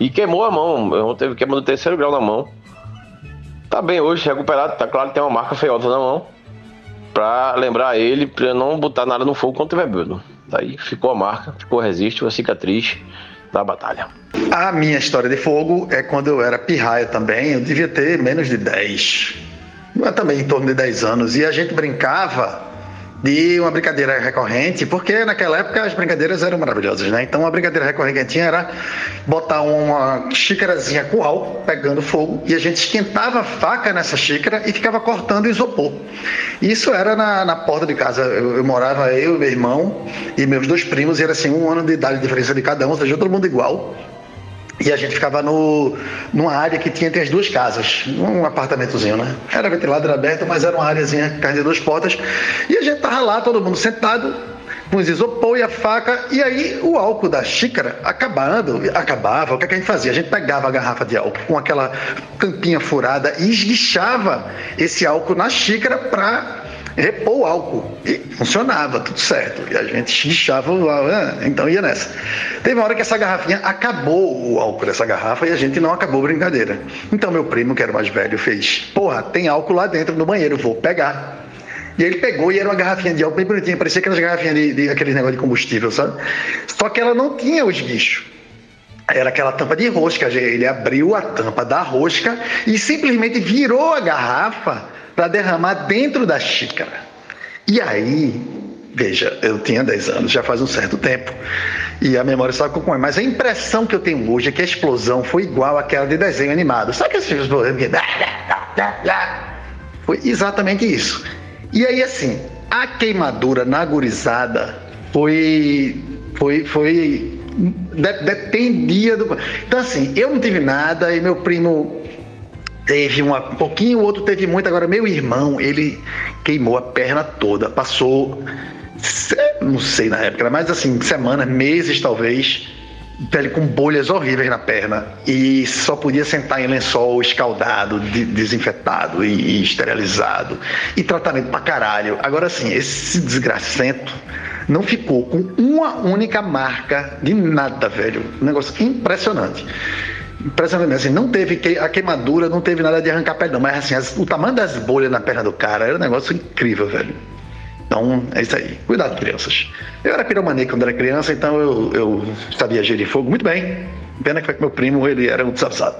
E queimou a mão, teve queima do terceiro grau na mão. Tá bem hoje, recuperado, tá claro que tem uma marca feiosa na mão. Pra lembrar ele, pra não botar nada no fogo quando tiver bêbado. Daí ficou a marca, ficou resiste, a cicatriz da batalha. A minha história de fogo é quando eu era pirraia também, eu devia ter menos de 10 mas também em torno de 10 anos, e a gente brincava de uma brincadeira recorrente, porque naquela época as brincadeiras eram maravilhosas, né? Então a brincadeira recorrente era botar uma xícarazinha com álcool pegando fogo e a gente esquentava a faca nessa xícara e ficava cortando isopor. Isso era na, na porta de casa. Eu, eu, morava eu, meu irmão e meus dois primos, e era assim, um ano de idade de diferença de cada um, ou seja, todo mundo igual. E a gente ficava no, numa área que tinha entre as duas casas, um apartamentozinho, né? Era ventilado, era aberto, mas era uma áreazinha com de duas portas. E a gente tava lá, todo mundo sentado, com os isopor e a faca, e aí o álcool da xícara acabando, acabava, o que, é que a gente fazia? A gente pegava a garrafa de álcool com aquela tampinha furada e esguichava esse álcool na xícara para repor o álcool. E funcionava, tudo certo. E a gente xixava né? então ia nessa. Teve uma hora que essa garrafinha acabou o álcool dessa garrafa e a gente não acabou a brincadeira. Então meu primo, que era mais velho, fez: Porra, tem álcool lá dentro no banheiro, vou pegar. E ele pegou e era uma garrafinha de álcool bem bonitinha, parecia aquelas garrafinhas de, de aquele negócio de combustível, sabe? Só que ela não tinha os bichos. Era aquela tampa de rosca. Ele abriu a tampa da rosca e simplesmente virou a garrafa para derramar dentro da xícara. E aí, veja, eu tinha 10 anos, já faz um certo tempo, e a memória só com mas a impressão que eu tenho hoje é que a explosão foi igual àquela de desenho animado. Sabe que explosão que foi exatamente isso. E aí assim, a queimadura na gurizada foi foi foi de- dependia do. Então, assim, eu não tive nada e meu primo teve um pouquinho, o outro teve muito. Agora, meu irmão, ele queimou a perna toda, passou, não sei na época, mas assim, semanas, meses talvez, pele com bolhas horríveis na perna e só podia sentar em lençol escaldado, de- desinfetado e, e esterilizado e tratamento pra caralho. Agora, assim, esse desgracento não ficou com uma única marca de nada, velho. Um negócio impressionante. Impressionante, assim, não teve que- a queimadura, não teve nada de arrancar pele, não, mas assim, as- o tamanho das bolhas na perna do cara era um negócio incrível, velho. Então, é isso aí. Cuidado, crianças. Eu era piromaníaco quando era criança, então eu, eu sabia agir de fogo muito bem. Pena que meu primo, ele era um desavisado.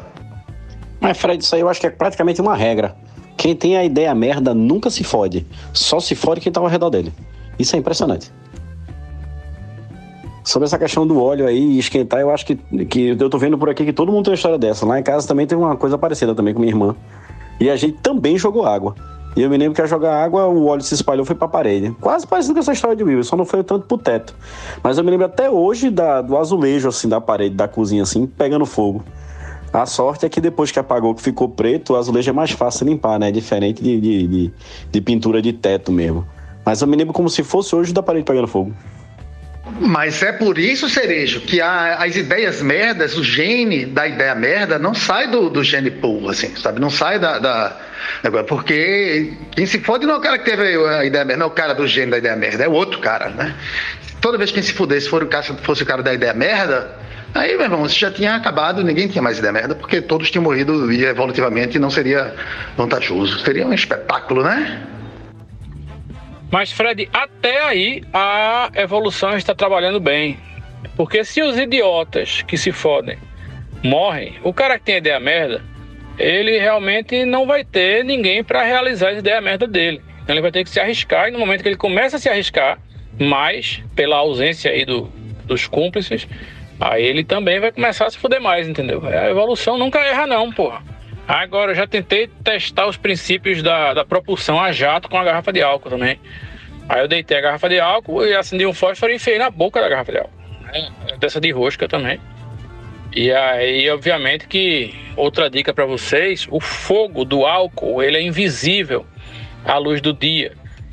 Mas, Fred, isso aí eu acho que é praticamente uma regra. Quem tem a ideia merda nunca se fode. Só se fode quem tá ao redor dele. Isso é impressionante. Sobre essa questão do óleo aí e esquentar, eu acho que, que eu tô vendo por aqui que todo mundo tem uma história dessa. Lá em casa também teve uma coisa parecida também com minha irmã. E a gente também jogou água. E eu me lembro que ao jogar água, o óleo se espalhou foi pra parede. Quase parecido com essa história de Will, só não foi tanto pro teto. Mas eu me lembro até hoje da, do azulejo, assim, da parede da cozinha, assim, pegando fogo. A sorte é que depois que apagou, que ficou preto, o azulejo é mais fácil limpar, né? Diferente de, de, de, de pintura de teto mesmo. Mas eu me lembro como se fosse hoje da parede pegando fogo. Mas é por isso, Cerejo, que a- as ideias merdas, o gene da ideia merda não sai do, do gene pool, assim, sabe? Não sai da, da- Porque quem se fode não é o cara que teve a ideia merda, não é o cara do gene da ideia merda, é o outro cara, né? Toda vez que quem se fudesse for o cara, fosse o cara da ideia merda, aí, meu irmão, isso já tinha acabado, ninguém tinha mais ideia merda, porque todos tinham morrido e não seria vantajoso. Seria um espetáculo, né? Mas, Fred, até aí a evolução está trabalhando bem. Porque se os idiotas que se fodem morrem, o cara que tem ideia merda, ele realmente não vai ter ninguém para realizar as ideias merda dele. Então ele vai ter que se arriscar e no momento que ele começa a se arriscar, mais pela ausência aí do, dos cúmplices, aí ele também vai começar a se foder mais, entendeu? A evolução nunca erra não, porra. Agora, eu já tentei testar os princípios da, da propulsão a jato com a garrafa de álcool também. Aí eu deitei a garrafa de álcool e acendi um fósforo e enfiei na boca da garrafa de álcool. né? Dessa de rosca também. E aí, obviamente que outra dica para vocês, o fogo do álcool, ele é invisível à luz do dia,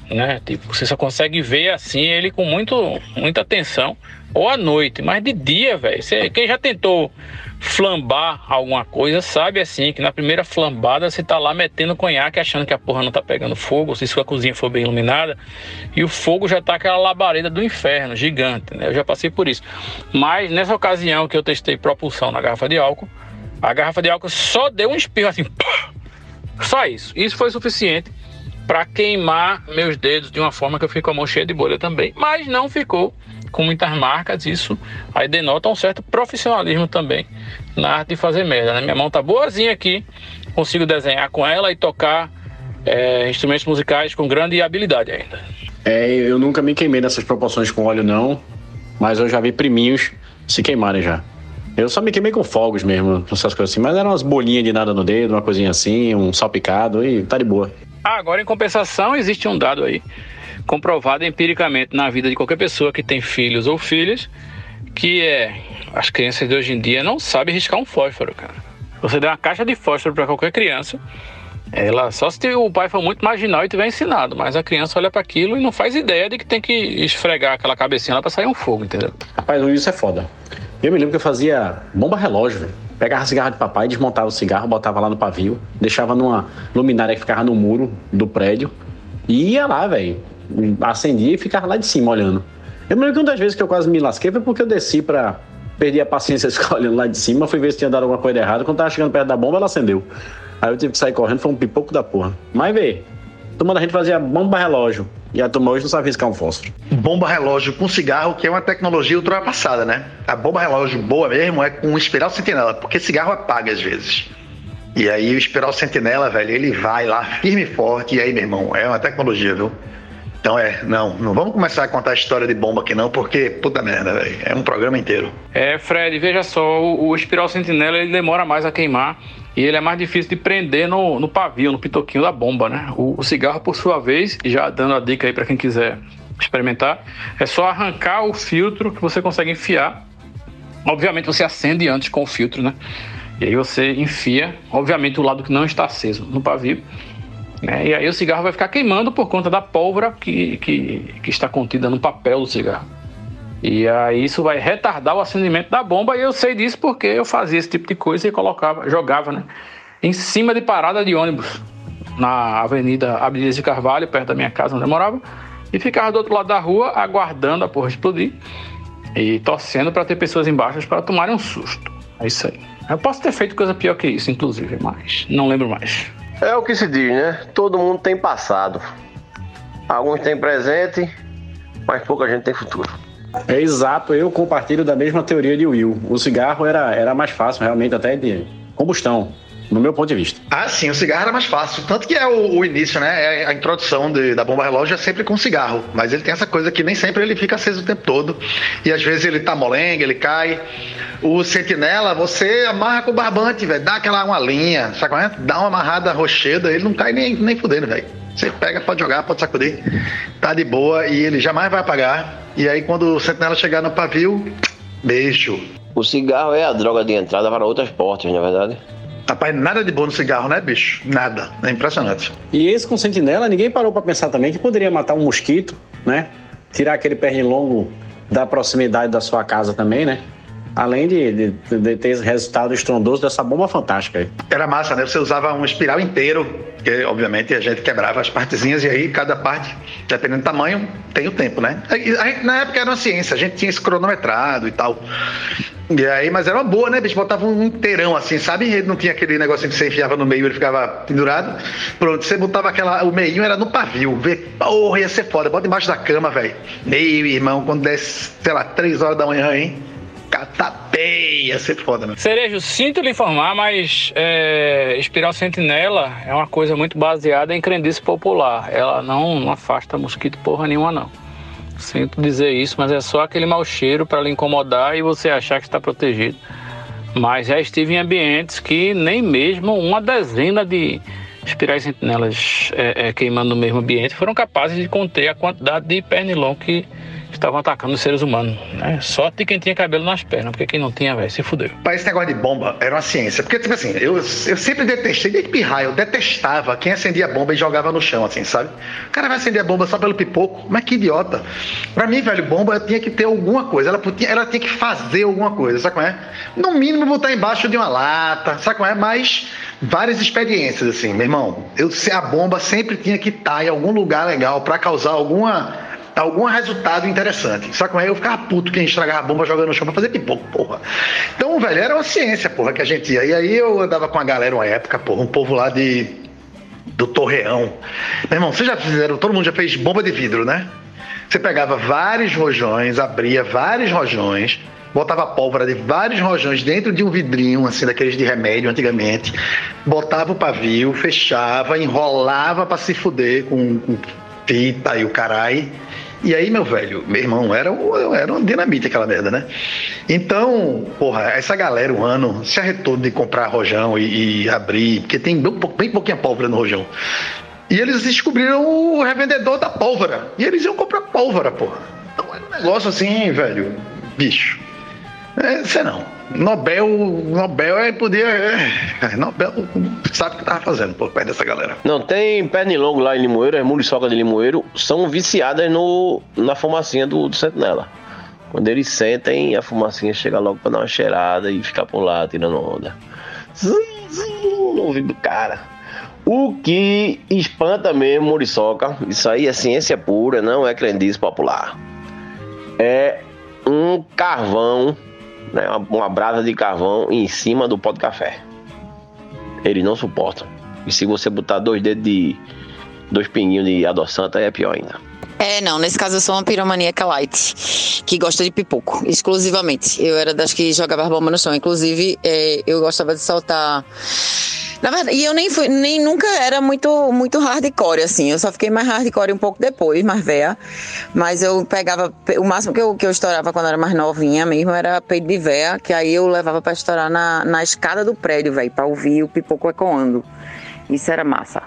né? Tipo, você só consegue ver assim ele com muito muita atenção ou à noite, mas de dia, velho. Quem já tentou flambar alguma coisa sabe assim que na primeira flambada você tá lá metendo conhaque achando que a porra não tá pegando fogo, se sua cozinha for bem iluminada, e o fogo já tá aquela labareda do inferno, gigante, né? Eu já passei por isso. Mas nessa ocasião que eu testei propulsão na garrafa de álcool, a garrafa de álcool só deu um espirro assim, pá! só isso. Isso foi suficiente para queimar meus dedos de uma forma que eu fiquei com a mão cheia de bolha também. Mas não ficou com muitas marcas. Isso aí denota um certo profissionalismo também na arte de fazer merda. Né? Minha mão tá boazinha aqui, consigo desenhar com ela e tocar é, instrumentos musicais com grande habilidade ainda. É, eu nunca me queimei nessas proporções com óleo, não. Mas eu já vi priminhos se queimarem já. Eu só me queimei com fogos mesmo, essas coisas assim. Mas eram umas bolinhas de nada no dedo, uma coisinha assim, um salpicado e tá de boa. Ah, Agora, em compensação, existe um dado aí, comprovado empiricamente na vida de qualquer pessoa que tem filhos ou filhas, que é as crianças de hoje em dia não sabem riscar um fósforo, cara. Você der uma caixa de fósforo para qualquer criança, ela só se o pai for muito marginal e tiver ensinado, mas a criança olha para aquilo e não faz ideia de que tem que esfregar aquela cabecinha lá para sair um fogo, entendeu? Rapaz, isso é foda. Eu me lembro que eu fazia bomba relógio, velho. Pegava cigarro de papai, desmontava o cigarro, botava lá no pavio, deixava numa luminária que ficava no muro do prédio e ia lá, velho. Acendia e ficava lá de cima olhando. Eu me lembro que uma das vezes que eu quase me lasquei foi porque eu desci pra perder a paciência [laughs] olhando lá de cima, fui ver se tinha dado alguma coisa errada. Quando tava chegando perto da bomba, ela acendeu. Aí eu tive que sair correndo, foi um pipoco da porra. Mas vê, turma da gente fazia bomba relógio. E a turma hoje não sabe riscar um fósforo. Bomba relógio com cigarro, que é uma tecnologia ultrapassada, né? A bomba relógio boa mesmo é com espiral sentinela, porque cigarro apaga às vezes. E aí o espiral sentinela, velho, ele vai lá firme e forte, e aí, meu irmão, é uma tecnologia, viu? Então é, não, não vamos começar a contar a história de bomba aqui não, porque puta merda, velho, é um programa inteiro. É, Fred, veja só, o, o espiral sentinela ele demora mais a queimar e ele é mais difícil de prender no, no pavio, no pitoquinho da bomba, né? O, o cigarro, por sua vez, já dando a dica aí para quem quiser experimentar, é só arrancar o filtro que você consegue enfiar Obviamente você acende antes com o filtro, né? E aí você enfia, obviamente, o lado que não está aceso no pavio. Né? E aí o cigarro vai ficar queimando por conta da pólvora que, que, que está contida no papel do cigarro. E aí isso vai retardar o acendimento da bomba. E eu sei disso porque eu fazia esse tipo de coisa e colocava, jogava, né? Em cima de parada de ônibus na Avenida Abdias de Carvalho, perto da minha casa onde eu morava, e ficava do outro lado da rua aguardando a porra explodir e torcendo para ter pessoas embaixo para tomarem um susto. É isso aí. Eu posso ter feito coisa pior que isso, inclusive, mas não lembro mais. É o que se diz, né? Todo mundo tem passado. Alguns têm presente, mas pouca gente tem futuro. É exato, eu compartilho da mesma teoria de Will. O cigarro era, era mais fácil, realmente, até de combustão, no meu ponto de vista. Ah, sim, o cigarro era mais fácil. Tanto que é o, o início, né? É a introdução de, da bomba relógio é sempre com cigarro. Mas ele tem essa coisa que nem sempre ele fica aceso o tempo todo. E às vezes ele tá molenga, ele cai. O sentinela, você amarra com o barbante, velho. Dá aquela uma linha, sabe qual é? Dá uma amarrada rocheda, ele não cai nem, nem fudendo, velho. Você pega, pode jogar, pode sacudir. Tá de boa e ele jamais vai apagar. E aí quando o sentinela chegar no pavio, beijo. O cigarro é a droga de entrada para outras portas, na é verdade. Rapaz, nada de bom no cigarro, né, bicho? Nada. É impressionante. E esse com sentinela, ninguém parou para pensar também que poderia matar um mosquito, né? Tirar aquele pernilongo da proximidade da sua casa também, né? Além de, de, de, ter esse resultado estrondoso dessa bomba fantástica aí. Era massa, né? Você usava um espiral inteiro, que obviamente a gente quebrava as partezinhas e aí cada parte, dependendo do tamanho, tem o tempo, né? na época era uma ciência, a gente tinha isso cronometrado e tal. E aí, mas era uma boa, né, bicho? Botava um inteirão assim, sabe? Ele não tinha aquele negocinho que você enfiava no meio, ele ficava pendurado. Pronto, você botava aquela. O meio era no pavio. Vê, porra, ia ser foda. Bota embaixo da cama, velho. Meio, irmão, quando desse, sei lá, três horas da manhã, hein? catapeia, ser foda, né? Cerejo, sinto lhe informar, mas é, espiral sentinela é uma coisa muito baseada em crendice popular. Ela não, não afasta mosquito porra nenhuma, não. Sinto dizer isso, mas é só aquele mau cheiro para lhe incomodar e você achar que está protegido. Mas já estive em ambientes que nem mesmo uma dezena de espirais sentinelas é, é, queimando no mesmo ambiente foram capazes de conter a quantidade de pernilongo que estavam atacando os seres humanos. Né? Só de quem tinha cabelo nas pernas, porque quem não tinha, velho, se fudeu. Para esse negócio de bomba era uma ciência. Porque, tipo assim, eu, eu sempre detestei, desde pirraia, eu detestava quem acendia bomba e jogava no chão, assim, sabe? O cara vai acender a bomba só pelo pipoco, mas que idiota. Pra mim, velho, bomba tinha que ter alguma coisa, ela, ela tinha que fazer alguma coisa, sabe como é? No mínimo botar embaixo de uma lata, sabe como é? Mas várias experiências, assim, meu irmão. Eu, a bomba sempre tinha que estar em algum lugar legal para causar alguma algum resultado interessante. Sabe como é? Eu ficava puto que gente estragava a bomba jogando no chão pra fazer pipoco, porra. Então, velho, era uma ciência, porra, que a gente ia. E aí eu andava com a galera uma época, porra, um povo lá de. do Torreão. Meu irmão, vocês já fizeram, todo mundo já fez bomba de vidro, né? Você pegava vários rojões, abria vários rojões, botava pólvora de vários rojões dentro de um vidrinho, assim, daqueles de remédio antigamente, botava o pavio, fechava, enrolava para se fuder com, com fita e o carai e aí, meu velho, meu irmão, era, era um dinamite aquela merda, né? Então, porra, essa galera, um ano, se arretou de comprar rojão e, e abrir, porque tem bem, bem pouquinha pólvora no rojão. E eles descobriram o revendedor da pólvora. E eles iam comprar pólvora, porra. Então era um negócio assim, velho, bicho. É, sei não. Nobel, Nobel é, podia. É, Nobel sabe o que tava fazendo por perto dessa galera. Não, tem pernilongo lá em Limoeiro, as muriçoca de Limoeiro são viciadas no, na fumacinha do, do sentinela. Quando eles sentem, a fumacinha chega logo pra dar uma cheirada e ficar por lá tirando onda. Zum, zum, no ouvido do cara. O que espanta mesmo, muriçoca, isso aí é ciência pura, não é crendice popular. É um carvão né, uma, brasa de carvão em cima do pó de café. Eles não suportam. E se você botar dois dedos de. dois pinguinhos de adoçante, aí é pior ainda. É, não, nesse caso eu sou uma piromaníaca light, que gosta de pipoco, exclusivamente. Eu era das que jogava bomba no chão. Inclusive, é, eu gostava de soltar na verdade, e eu nem fui, nem nunca era muito, muito hardcore, assim. Eu só fiquei mais hardcore um pouco depois, mais velha. Mas eu pegava. O máximo que eu, que eu estourava quando era mais novinha mesmo era peito de véia, que aí eu levava para estourar na, na escada do prédio, velho, pra ouvir o pipoco ecoando. Isso era massa.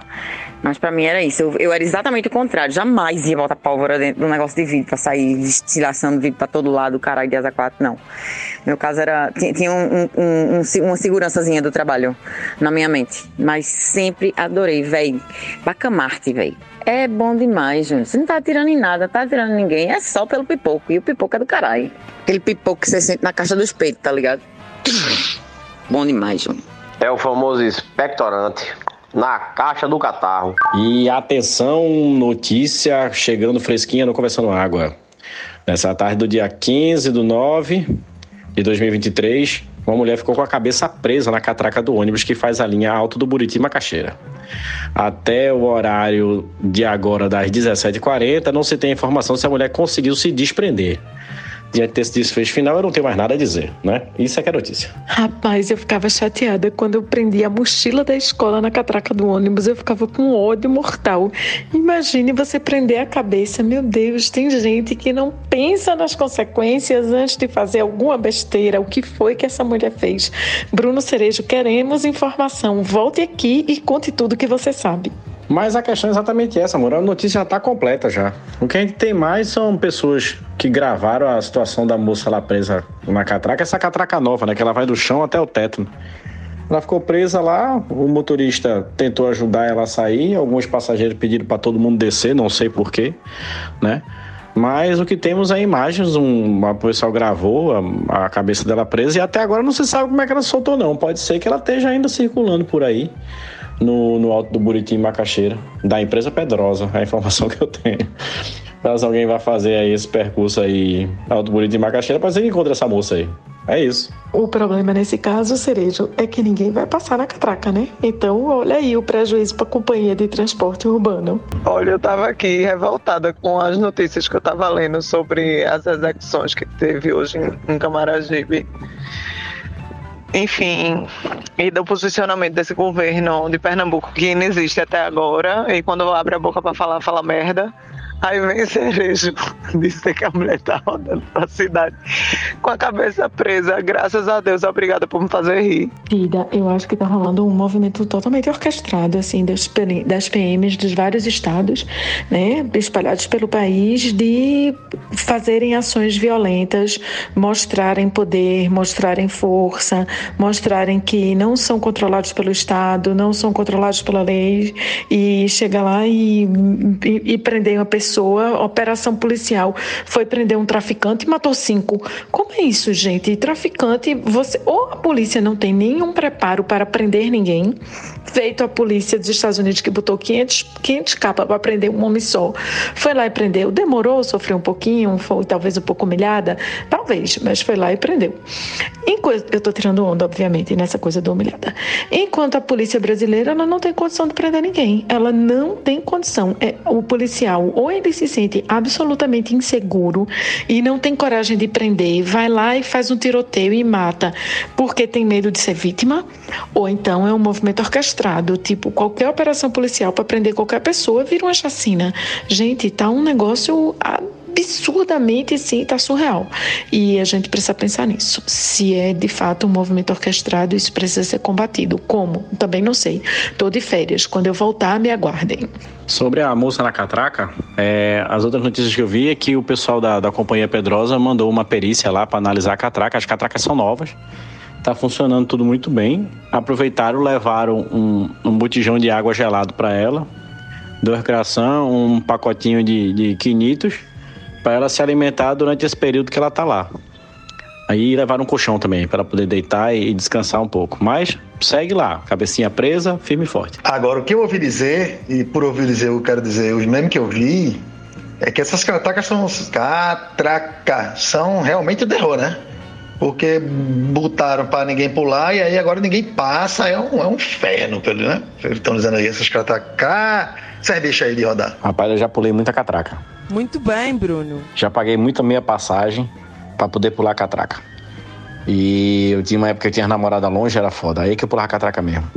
Mas para mim era isso. Eu, eu, era exatamente o contrário. Jamais ia botar pólvora dentro do negócio de vidro pra sair estilhaçando vidro pra todo lado, caralho de asa 4, não. Meu caso era. Tinha, tinha um, um, um, um, uma segurançazinha do trabalho na minha mente. Mas sempre adorei, velho. Bacamarte, velho. É bom demais, Júnior. Você não tá atirando em nada, tá atirando em ninguém. É só pelo pipoco. E o pipoco é do caralho. Aquele pipoco que você sente na caixa dos peitos, tá ligado? bom demais, Júnior. É o famoso expectorante na caixa do catarro. E atenção, notícia chegando fresquinha no Conversando Água. Nessa tarde do dia 15 do 9 de 2023, uma mulher ficou com a cabeça presa na catraca do ônibus que faz a linha Alto do Buriti Macaxeira. Até o horário de agora, das 17h40, não se tem informação se a mulher conseguiu se desprender diante desse desfecho final, eu não tenho mais nada a dizer, né? Isso é que é notícia. Rapaz, eu ficava chateada quando eu prendia a mochila da escola na catraca do ônibus, eu ficava com ódio mortal. Imagine você prender a cabeça, meu Deus, tem gente que não pensa nas consequências antes de fazer alguma besteira. O que foi que essa mulher fez? Bruno Cerejo, queremos informação. Volte aqui e conte tudo que você sabe. Mas a questão é exatamente essa, amor. A notícia já está completa já. O que a gente tem mais são pessoas que gravaram a situação da moça lá presa na catraca. Essa catraca nova, né? Que ela vai do chão até o teto. Ela ficou presa lá, o motorista tentou ajudar ela a sair, alguns passageiros pediram para todo mundo descer, não sei porquê, né? Mas o que temos é imagens, um, a pessoal gravou a, a, cabeça dela presa e até agora não se sabe como é que ela soltou não. Pode ser que ela esteja ainda circulando por aí no, no alto do Buriti em Macaxeira, da empresa Pedrosa, é a informação que eu tenho. Caso alguém vá fazer aí esse percurso aí, alto Buriti em Macaxeira, pode ser que encontre essa moça aí. É isso. O problema nesse caso, Cerejo, é que ninguém vai passar na catraca, né? Então, olha aí o prejuízo para a companhia de transporte urbano. Olha, eu tava aqui revoltada com as notícias que eu tava lendo sobre as execuções que teve hoje em, em Camaragibe enfim, e do posicionamento desse governo de Pernambuco que não existe até agora, e quando abre a boca para falar, fala merda. Aí vem Cerejo [laughs] dizer que a mulher tá rodando pra cidade com a cabeça presa. Graças a Deus, obrigada por me fazer rir. Vida, eu acho que tá rolando um movimento totalmente orquestrado, assim, das, das PMs dos vários estados, né, espalhados pelo país, de fazerem ações violentas, mostrarem poder, mostrarem força, mostrarem que não são controlados pelo Estado, não são controlados pela lei, e chegar lá e, e, e prender uma pessoa pessoa, operação policial, foi prender um traficante e matou cinco. Como é isso, gente? Traficante, você ou a polícia não tem nenhum preparo para prender ninguém, feito a polícia dos Estados Unidos que botou 500, 500 capas para prender um homem só. Foi lá e prendeu. Demorou, sofreu um pouquinho, foi talvez um pouco humilhada, talvez, mas foi lá e prendeu. Eu estou tirando onda, obviamente, nessa coisa do humilhada. Enquanto a polícia brasileira, ela não tem condição de prender ninguém. Ela não tem condição. É, o policial, ou ele se sente absolutamente inseguro e não tem coragem de prender, vai lá e faz um tiroteio e mata porque tem medo de ser vítima, ou então é um movimento orquestrado, tipo qualquer operação policial para prender qualquer pessoa vira uma chacina. Gente, tá um negócio absurdamente sim, está surreal. E a gente precisa pensar nisso. Se é de fato um movimento orquestrado, isso precisa ser combatido. Como? Também não sei. Estou de férias. Quando eu voltar, me aguardem. Sobre a moça na catraca, é, as outras notícias que eu vi é que o pessoal da, da Companhia Pedrosa mandou uma perícia lá para analisar a catraca. As catracas são novas. Tá funcionando tudo muito bem. Aproveitaram, levaram um, um botijão de água gelado para ela, duas recreação, um pacotinho de, de quinitos para ela se alimentar durante esse período que ela tá lá. Aí levaram um colchão também para poder deitar e descansar um pouco. Mas segue lá, cabecinha presa, firme e forte. Agora, o que eu ouvi dizer, e por ouvir dizer, eu quero dizer, os memes que eu vi, é que essas catracas são. Catracas são realmente o terror, né? Porque botaram para ninguém pular e aí agora ninguém passa, é um, é um inferno, né? Estão dizendo aí, essas catracas. Você deixa aí de rodar. Rapaz, eu já pulei muita catraca. Muito bem, Bruno. Já paguei muita meia passagem para poder pular a catraca. E eu tinha uma época que eu tinha namorada longe, era foda. Aí que eu pulava a catraca mesmo.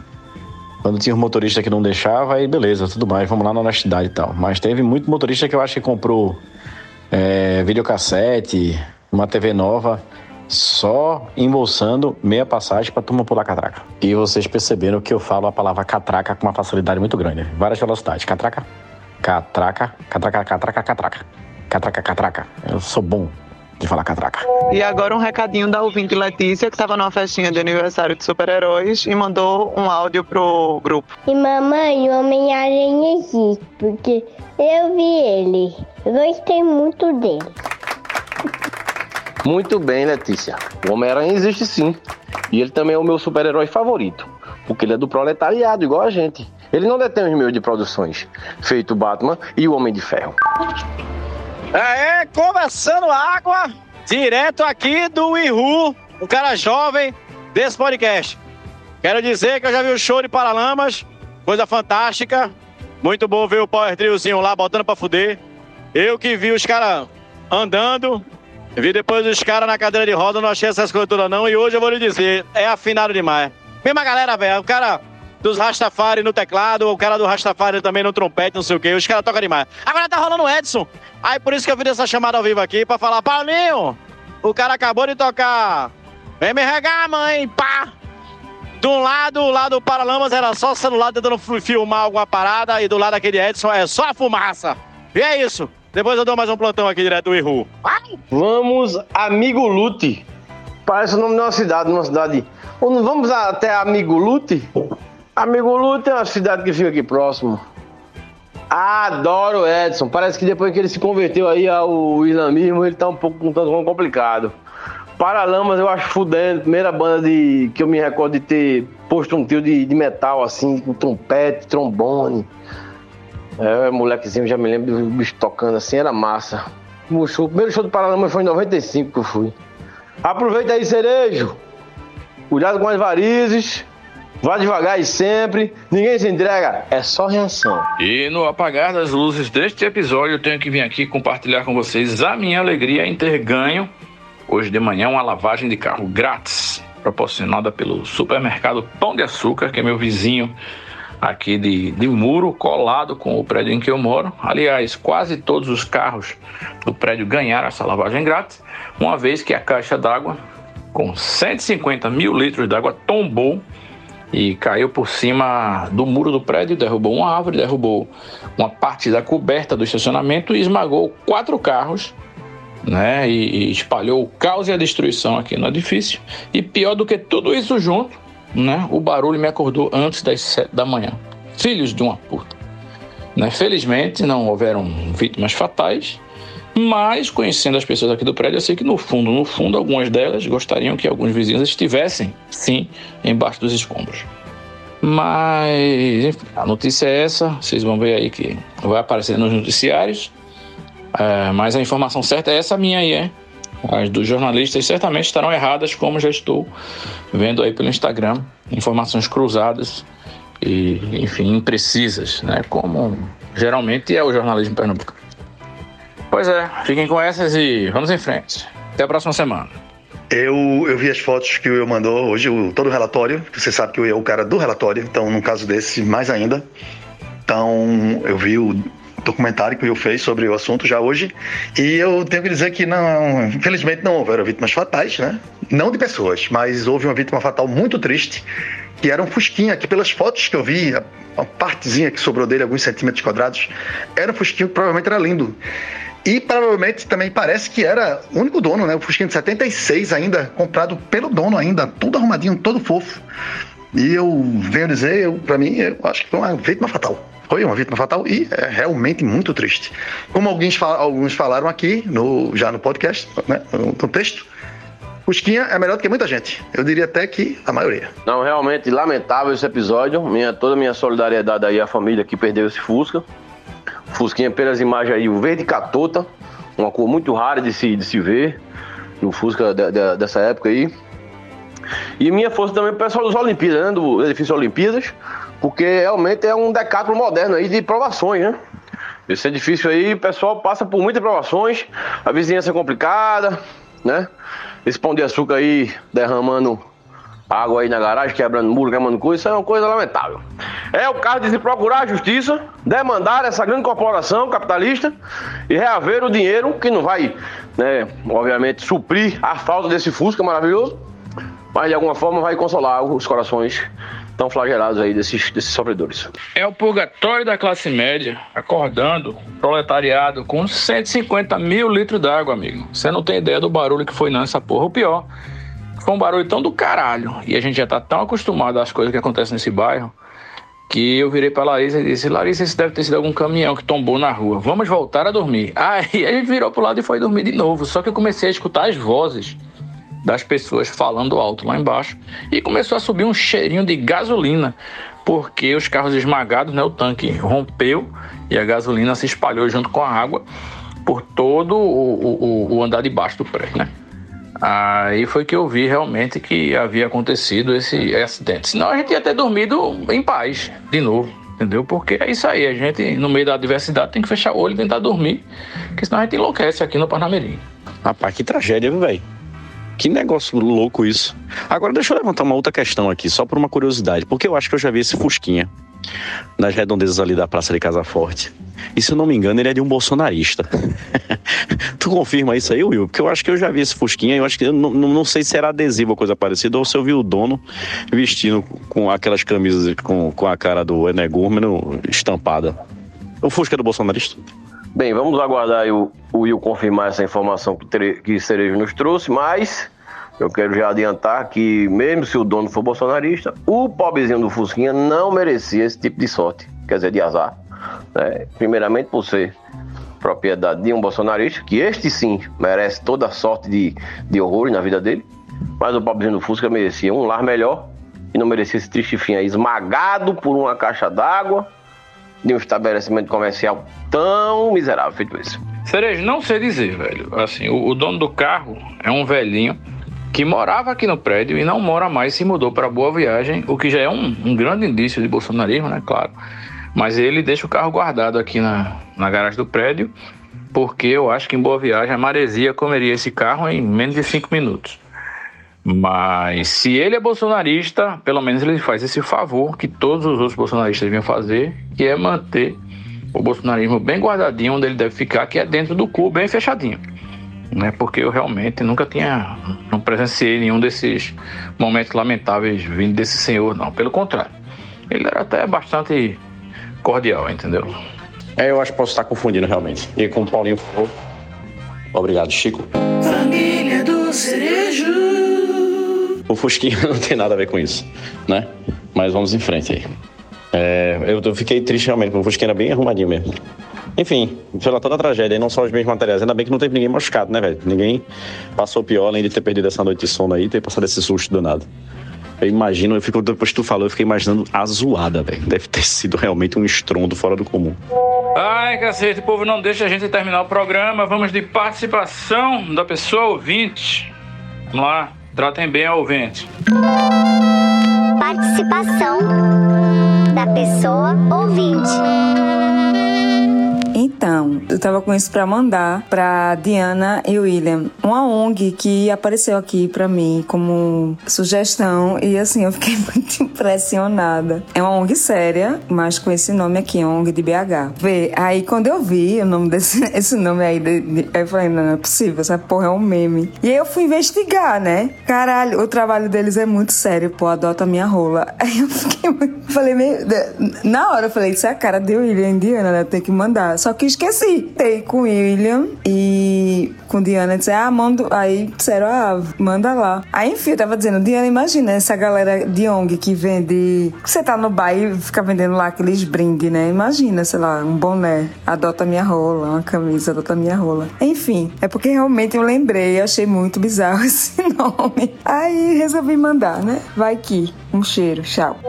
Quando tinha um motorista que não deixava, aí beleza, tudo mais, vamos lá na honestidade e tal. Mas teve muito motorista que eu acho que comprou é, videocassete, uma TV nova, só embolsando meia passagem para turma pular catraca. E vocês perceberam que eu falo a palavra catraca com uma facilidade muito grande. Várias velocidades. Catraca, Catraca, catraca, catraca, catraca. Catraca, catraca. Eu sou bom. de falar catraca. E agora um recadinho da ouvinte Letícia, que estava numa festinha de aniversário de super-heróis e mandou um áudio pro grupo. E mamãe, o Homem-Aranha existe, porque eu vi ele. Eu gostei muito dele. Muito bem, Letícia. O Homem-Aranha existe sim. E ele também é o meu super-herói favorito. Porque ele é do proletariado, igual a gente. Ele não detém os meios de produções, feito Batman e o Homem de Ferro. É, conversando água, direto aqui do Ihu, um cara jovem desse podcast. Quero dizer que eu já vi o show de Paralamas, coisa fantástica. Muito bom ver o Power Triozinho lá botando pra fuder. Eu que vi os caras andando, vi depois os caras na cadeira de roda, não achei essas coisas todas não. E hoje eu vou lhe dizer, é afinado demais. Mesma galera, velho, o cara dos Rastafari no teclado, o cara do Rastafari também no trompete, não sei o que. Os caras tocam demais. Agora tá rolando o Edson. Aí por isso que eu fiz essa chamada ao vivo aqui pra falar, Paulinho, o cara acabou de tocar. Vem me regar, mãe, pá! De um lado, o lado do Paralamas era só celular tentando filmar alguma parada, e do lado daquele Edson é só a fumaça. E é isso. Depois eu dou mais um plantão aqui direto do Iru. Vamos, Amigo Lute. Parece o nome de uma cidade, uma cidade. Vamos até Amigo Lute? Amigo Lute é uma cidade que fica aqui próximo. Adoro o Edson. Parece que depois que ele se converteu aí ao islamismo, ele tá um pouco um tanto complicado. Paralamas eu acho fudendo. Primeira banda de, que eu me recordo de ter posto um tio de, de metal assim, com trompete, trombone. É, molequezinho, já me lembro do bicho tocando assim, era massa. O, show, o primeiro show do Paralamas foi em 95 que eu fui. Aproveita aí, cerejo. Cuidado com as varizes. Vá devagar e sempre. Ninguém se entrega. É só reação. E no apagar das luzes deste episódio, eu tenho que vir aqui compartilhar com vocês a minha alegria em ter ganho hoje de manhã uma lavagem de carro grátis, proporcionada pelo supermercado Pão de Açúcar, que é meu vizinho aqui de, de muro, colado com o prédio em que eu moro. Aliás, quase todos os carros do prédio ganharam essa lavagem grátis, uma vez que a caixa d'água, com 150 mil litros d'água, tombou e caiu por cima do muro do prédio, derrubou uma árvore, derrubou uma parte da coberta do estacionamento e esmagou quatro carros, né? E, espalhou o caos e a destruição aqui no edifício. E pior do que tudo isso junto, né? O barulho me acordou antes das sete da manhã. Filhos de uma puta. Né? Felizmente não houveram vítimas fatais, mas conhecendo as pessoas aqui do prédio, eu sei que no fundo, no fundo, algumas delas gostariam que alguns vizinhos estivessem, sim, embaixo dos escombros. Mas enfim, a notícia é essa, vocês vão ver aí que vai aparecer nos noticiários. É, mas a informação certa é essa minha aí, é. As dos jornalistas certamente estarão erradas, como já estou vendo aí pelo Instagram, informações cruzadas e, enfim, imprecisas, né? Como geralmente é o jornalismo pernambucano. Pois é, fiquem com essas e vamos em frente. Até a próxima semana. Eu, eu vi as fotos que o Will mandou hoje, o, todo o relatório. Você sabe que Will é o cara do relatório, então, num caso desse, mais ainda. Então, eu vi o documentário que o Will fez sobre o assunto já hoje. E eu tenho que dizer que, não, infelizmente, não houveram vítimas fatais, né? Não de pessoas, mas houve uma vítima fatal muito triste, que era um Fusquinha, que pelas fotos que eu vi, a partezinha que sobrou dele, alguns centímetros quadrados, era um Fusquinha que provavelmente era lindo. E provavelmente também parece que era o único dono, né? O Fusquinha de 76 ainda, comprado pelo dono ainda, tudo arrumadinho, todo fofo. E eu venho dizer, eu, pra mim, eu acho que foi uma vítima fatal. Foi uma vítima fatal e é realmente muito triste. Como alguns, alguns falaram aqui, no, já no podcast, né, no texto, Fusquinha é melhor do que muita gente. Eu diria até que a maioria. Não, realmente lamentável esse episódio. Minha, toda a minha solidariedade aí à família que perdeu esse Fusca. Fusquinha, pelas imagens aí, o verde catota, uma cor muito rara de se, de se ver no Fusca de, de, dessa época aí. E minha força também pro pessoal das Olimpíadas, né? Do edifício Olimpíadas, porque realmente é um decátulo moderno aí de provações, né? Esse edifício aí, o pessoal passa por muitas provações, a vizinhança é complicada, né? Esse pão de açúcar aí derramando água aí na garagem, quebrando muro, quebrando coisa, isso é uma coisa lamentável. É o caso de se procurar a justiça, demandar essa grande corporação capitalista e reaver o dinheiro que não vai, né, obviamente, suprir a falta desse Fusca maravilhoso, mas de alguma forma vai consolar os corações tão flagelados aí desses, desses sofredores. É o purgatório da classe média acordando proletariado com 150 mil litros d'água, amigo. Você não tem ideia do barulho que foi não essa porra. O pior, foi um barulho tão do caralho. E a gente já tá tão acostumado às coisas que acontecem nesse bairro que eu virei pra Larissa e disse: Larissa, isso deve ter sido algum caminhão que tombou na rua. Vamos voltar a dormir. Aí [laughs] a gente virou pro lado e foi dormir de novo. Só que eu comecei a escutar as vozes das pessoas falando alto lá embaixo e começou a subir um cheirinho de gasolina, porque os carros esmagados, né, o tanque rompeu e a gasolina se espalhou junto com a água por todo o, o, o andar de baixo do prédio, né? Aí foi que eu vi realmente que havia acontecido esse acidente. Senão a gente ia ter dormido em paz de novo, entendeu? Porque é isso aí, a gente, no meio da adversidade, tem que fechar o olho e tentar dormir, porque senão a gente enlouquece aqui no Parnamirim. Rapaz, que tragédia, viu, velho? Que negócio louco isso. Agora deixa eu levantar uma outra questão aqui, só por uma curiosidade, porque eu acho que eu já vi esse Fusquinha nas redondezas ali da Praça de Casa Forte. E se eu não me engano, ele é de um bolsonarista. [laughs] tu confirma isso aí, Will? Porque eu acho que eu já vi esse Fusquinha, eu acho que eu não, não sei se era adesivo ou coisa parecida, ou se eu vi o dono vestindo com aquelas camisas com, com a cara do Enegúmeno estampada. O Fusca é do bolsonarista? Bem, vamos aguardar o, o Will confirmar essa informação que, Tere, que Cerejo nos trouxe, mas eu quero já adiantar que, mesmo se o dono for bolsonarista, o pobrezinho do Fusquinha não merecia esse tipo de sorte, quer dizer, de azar. Né? Primeiramente por ser propriedade de um bolsonarista, que este sim merece toda sorte de, de horrores na vida dele, mas o pobrezinho do Fusca merecia um lar melhor e não merecia esse triste fim aí, esmagado por uma caixa d'água de um estabelecimento comercial tão miserável feito esse. Cerejo, não sei dizer, velho. Assim, o, o, dono do carro é um velhinho que morava aqui no prédio e não mora mais, se mudou para Boa Viagem, o que já é um, um, grande indício de bolsonarismo, né? Claro. Mas ele deixa o carro guardado aqui na, na garagem do prédio, porque eu acho que em Boa Viagem a maresia comeria esse carro em menos de cinco minutos. Mas se ele é bolsonarista, pelo menos ele faz esse favor que todos os outros bolsonaristas deviam fazer, que é manter o bolsonarismo bem guardadinho onde ele deve ficar, que é dentro do cu, bem fechadinho. Né? Porque eu realmente nunca tinha, não presenciei nenhum desses momentos lamentáveis vindo desse senhor, não. Pelo contrário, ele era até bastante cordial, entendeu? É, eu acho que posso estar confundindo realmente. E com o Paulinho, por favor. Obrigado, Chico. Família do Cerejo. O Fusquinha [laughs] não tem nada a ver com isso, né? Mas vamos em frente aí. É, eu, eu, fiquei triste realmente, porque o Fusquinha era bem arrumadinho mesmo. Enfim, pela toda a tragédia, e não só os bens materiais. Ainda bem que não teve ninguém machucado, né, velho? Ninguém passou pior, além de ter perdido essa noite de sono aí ter passado esse susto danado. Eu imagino, eu fico, depois que tu falou, eu fiquei imaginando a zoada, velho. Deve ter sido realmente um estrondo fora do comum. Ai, cacete, o povo não deixa a gente terminar o programa. Vamos de participação da pessoa ouvinte. Vamos lá. Tratem bem a ouvinte. Participação da pessoa ouvinte. Então, eu tava com isso para mandar para Diana e William, uma ONG que apareceu aqui para mim como sugestão e assim eu fiquei [laughs] muito impressionada. É uma ONG séria, mas com esse nome aqui, ONG de BH. Vê, aí quando eu vi o nome desse [laughs] esse nome aí, de, de, eu falei, não, não é possível, essa porra é um meme. E aí eu fui investigar, né? Caralho, o trabalho deles é muito sério, pô, adota minha rola. [laughs] Aí eu fiquei, falei meio, na hora eu falei, isso é a cara de William e Diana, né? Tem que mandar. Só que esqueci. Dei com William e com Diana disse, ah, mando. Aí disseram, ah, manda lá. Aí, enfim, eu tava dizendo, Diana, imagina essa galera de ONG que vende. Você tá no bar e fica vendendo lá aqueles brindes, né? Imagina, sei lá, um boné, adota minha rola, uma camisa, adota minha rola. Enfim, é porque realmente eu lembrei, achei muito bizarro [laughs] esse nome. Aí resolvi mandar, né? Vai que. Um cheiro, tchau.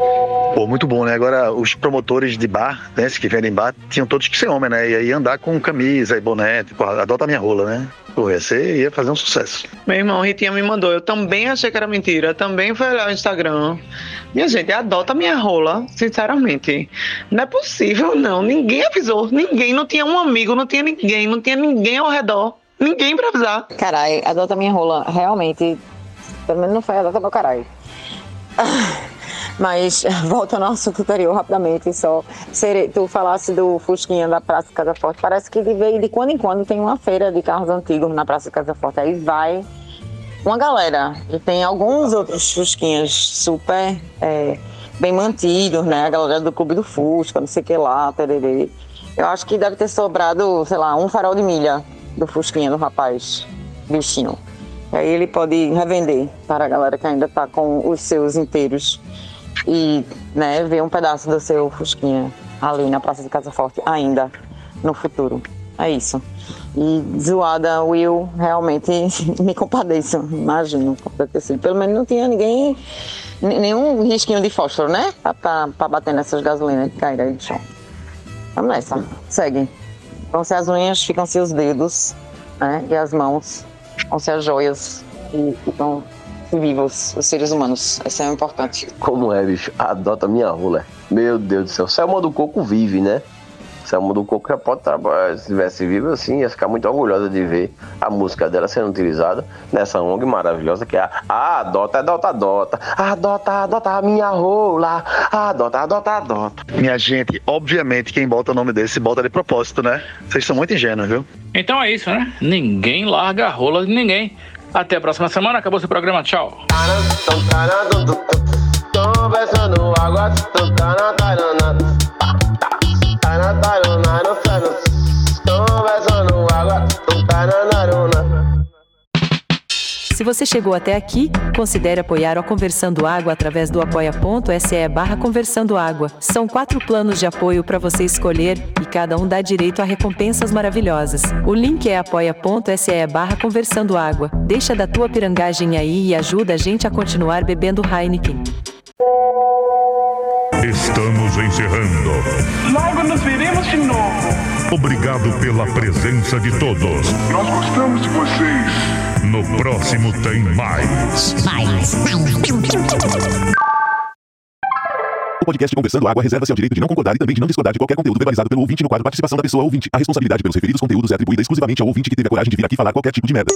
Pô, muito bom, né? Agora, os promotores de bar, né, que vendem bar, tinham todos que ser homem, né? E aí andar com camisa e boné, tipo, adota minha rola, né? Pô, você ia fazer um sucesso. Meu irmão, Ritinha me mandou. Eu também achei que era mentira. Também foi olhar o Instagram. Minha gente, adota minha rola, sinceramente. Não é possível, não. Ninguém avisou. Ninguém. Não tinha um amigo, não tinha ninguém. Não tinha ninguém ao redor. Ninguém pra avisar. Caralho, adota minha rola. Realmente. Pelo menos não foi adota meu caralho. Mas [laughs] voltando ao assunto anterior rapidamente, só tu falasse do Fusquinha da Praça Casa Forte. Parece que de, de quando em quando tem uma feira de carros antigos na Praça Casa Forte. Aí vai uma galera. E tem alguns outros Fusquinhas super é, bem mantidos, né? A galera do Clube do Fusca, não sei o que lá, tererê. Eu acho que deve ter sobrado, sei lá, um farol de milha do Fusquinha do rapaz, bichinho. Aí ele pode revender para a galera que ainda tá com os seus inteiros e, né, ver um pedaço do seu Fusquinha ali na Praça de Casa Forte ainda no futuro. É isso. E zoada, Will, realmente [laughs] me compadeço, imagino. Assim. Pelo menos não tinha ninguém, nenhum risquinho de fósforo, né? Pra, pra, pra bater nessas gasolinas que caíram aí do chão. Vamos nessa, segue. Vão-se as unhas, ficam-se os dedos, né? E as mãos, vão-se as joias e ficam vivos os seres humanos. Isso é importante. Como é, bicho? Adota minha rola. Meu Deus do céu. Selma do Coco vive, né? Selma do Coco já pode trabalhar. Se estivesse vivo assim, ia ficar muito orgulhosa de ver a música dela sendo utilizada nessa ONG maravilhosa que é a Adota, Adota, Adota. Adota, adota a minha rola. Adota, adota, adota. Minha gente, obviamente quem bota o nome desse bota de propósito, né? Vocês são muito ingênuos, viu? Então é isso, né? Ninguém larga a rola de ninguém. Até a próxima semana. Acabou esse programa. Tchau. Conversando Se você chegou até aqui, considere apoiar o Conversando Água através do apoia.se barra Conversando Água. São quatro planos de apoio para você escolher e cada um dá direito a recompensas maravilhosas. O link é apoia.se barra Conversando Água. Deixa da tua pirangagem aí e ajuda a gente a continuar bebendo Heineken. Estamos encerrando. Logo nos veremos de novo. Obrigado pela presença de todos. Nós gostamos de vocês. No próximo tem mais. O podcast Conversando Água reserva-se direito de não concordar e também de não discordar de qualquer conteúdo verbalizado pelo ouvinte no quadro Participação da Pessoa Ouvinte. A responsabilidade pelos referidos conteúdos é atribuída exclusivamente ao ouvinte que teve a coragem de vir aqui falar qualquer tipo de merda.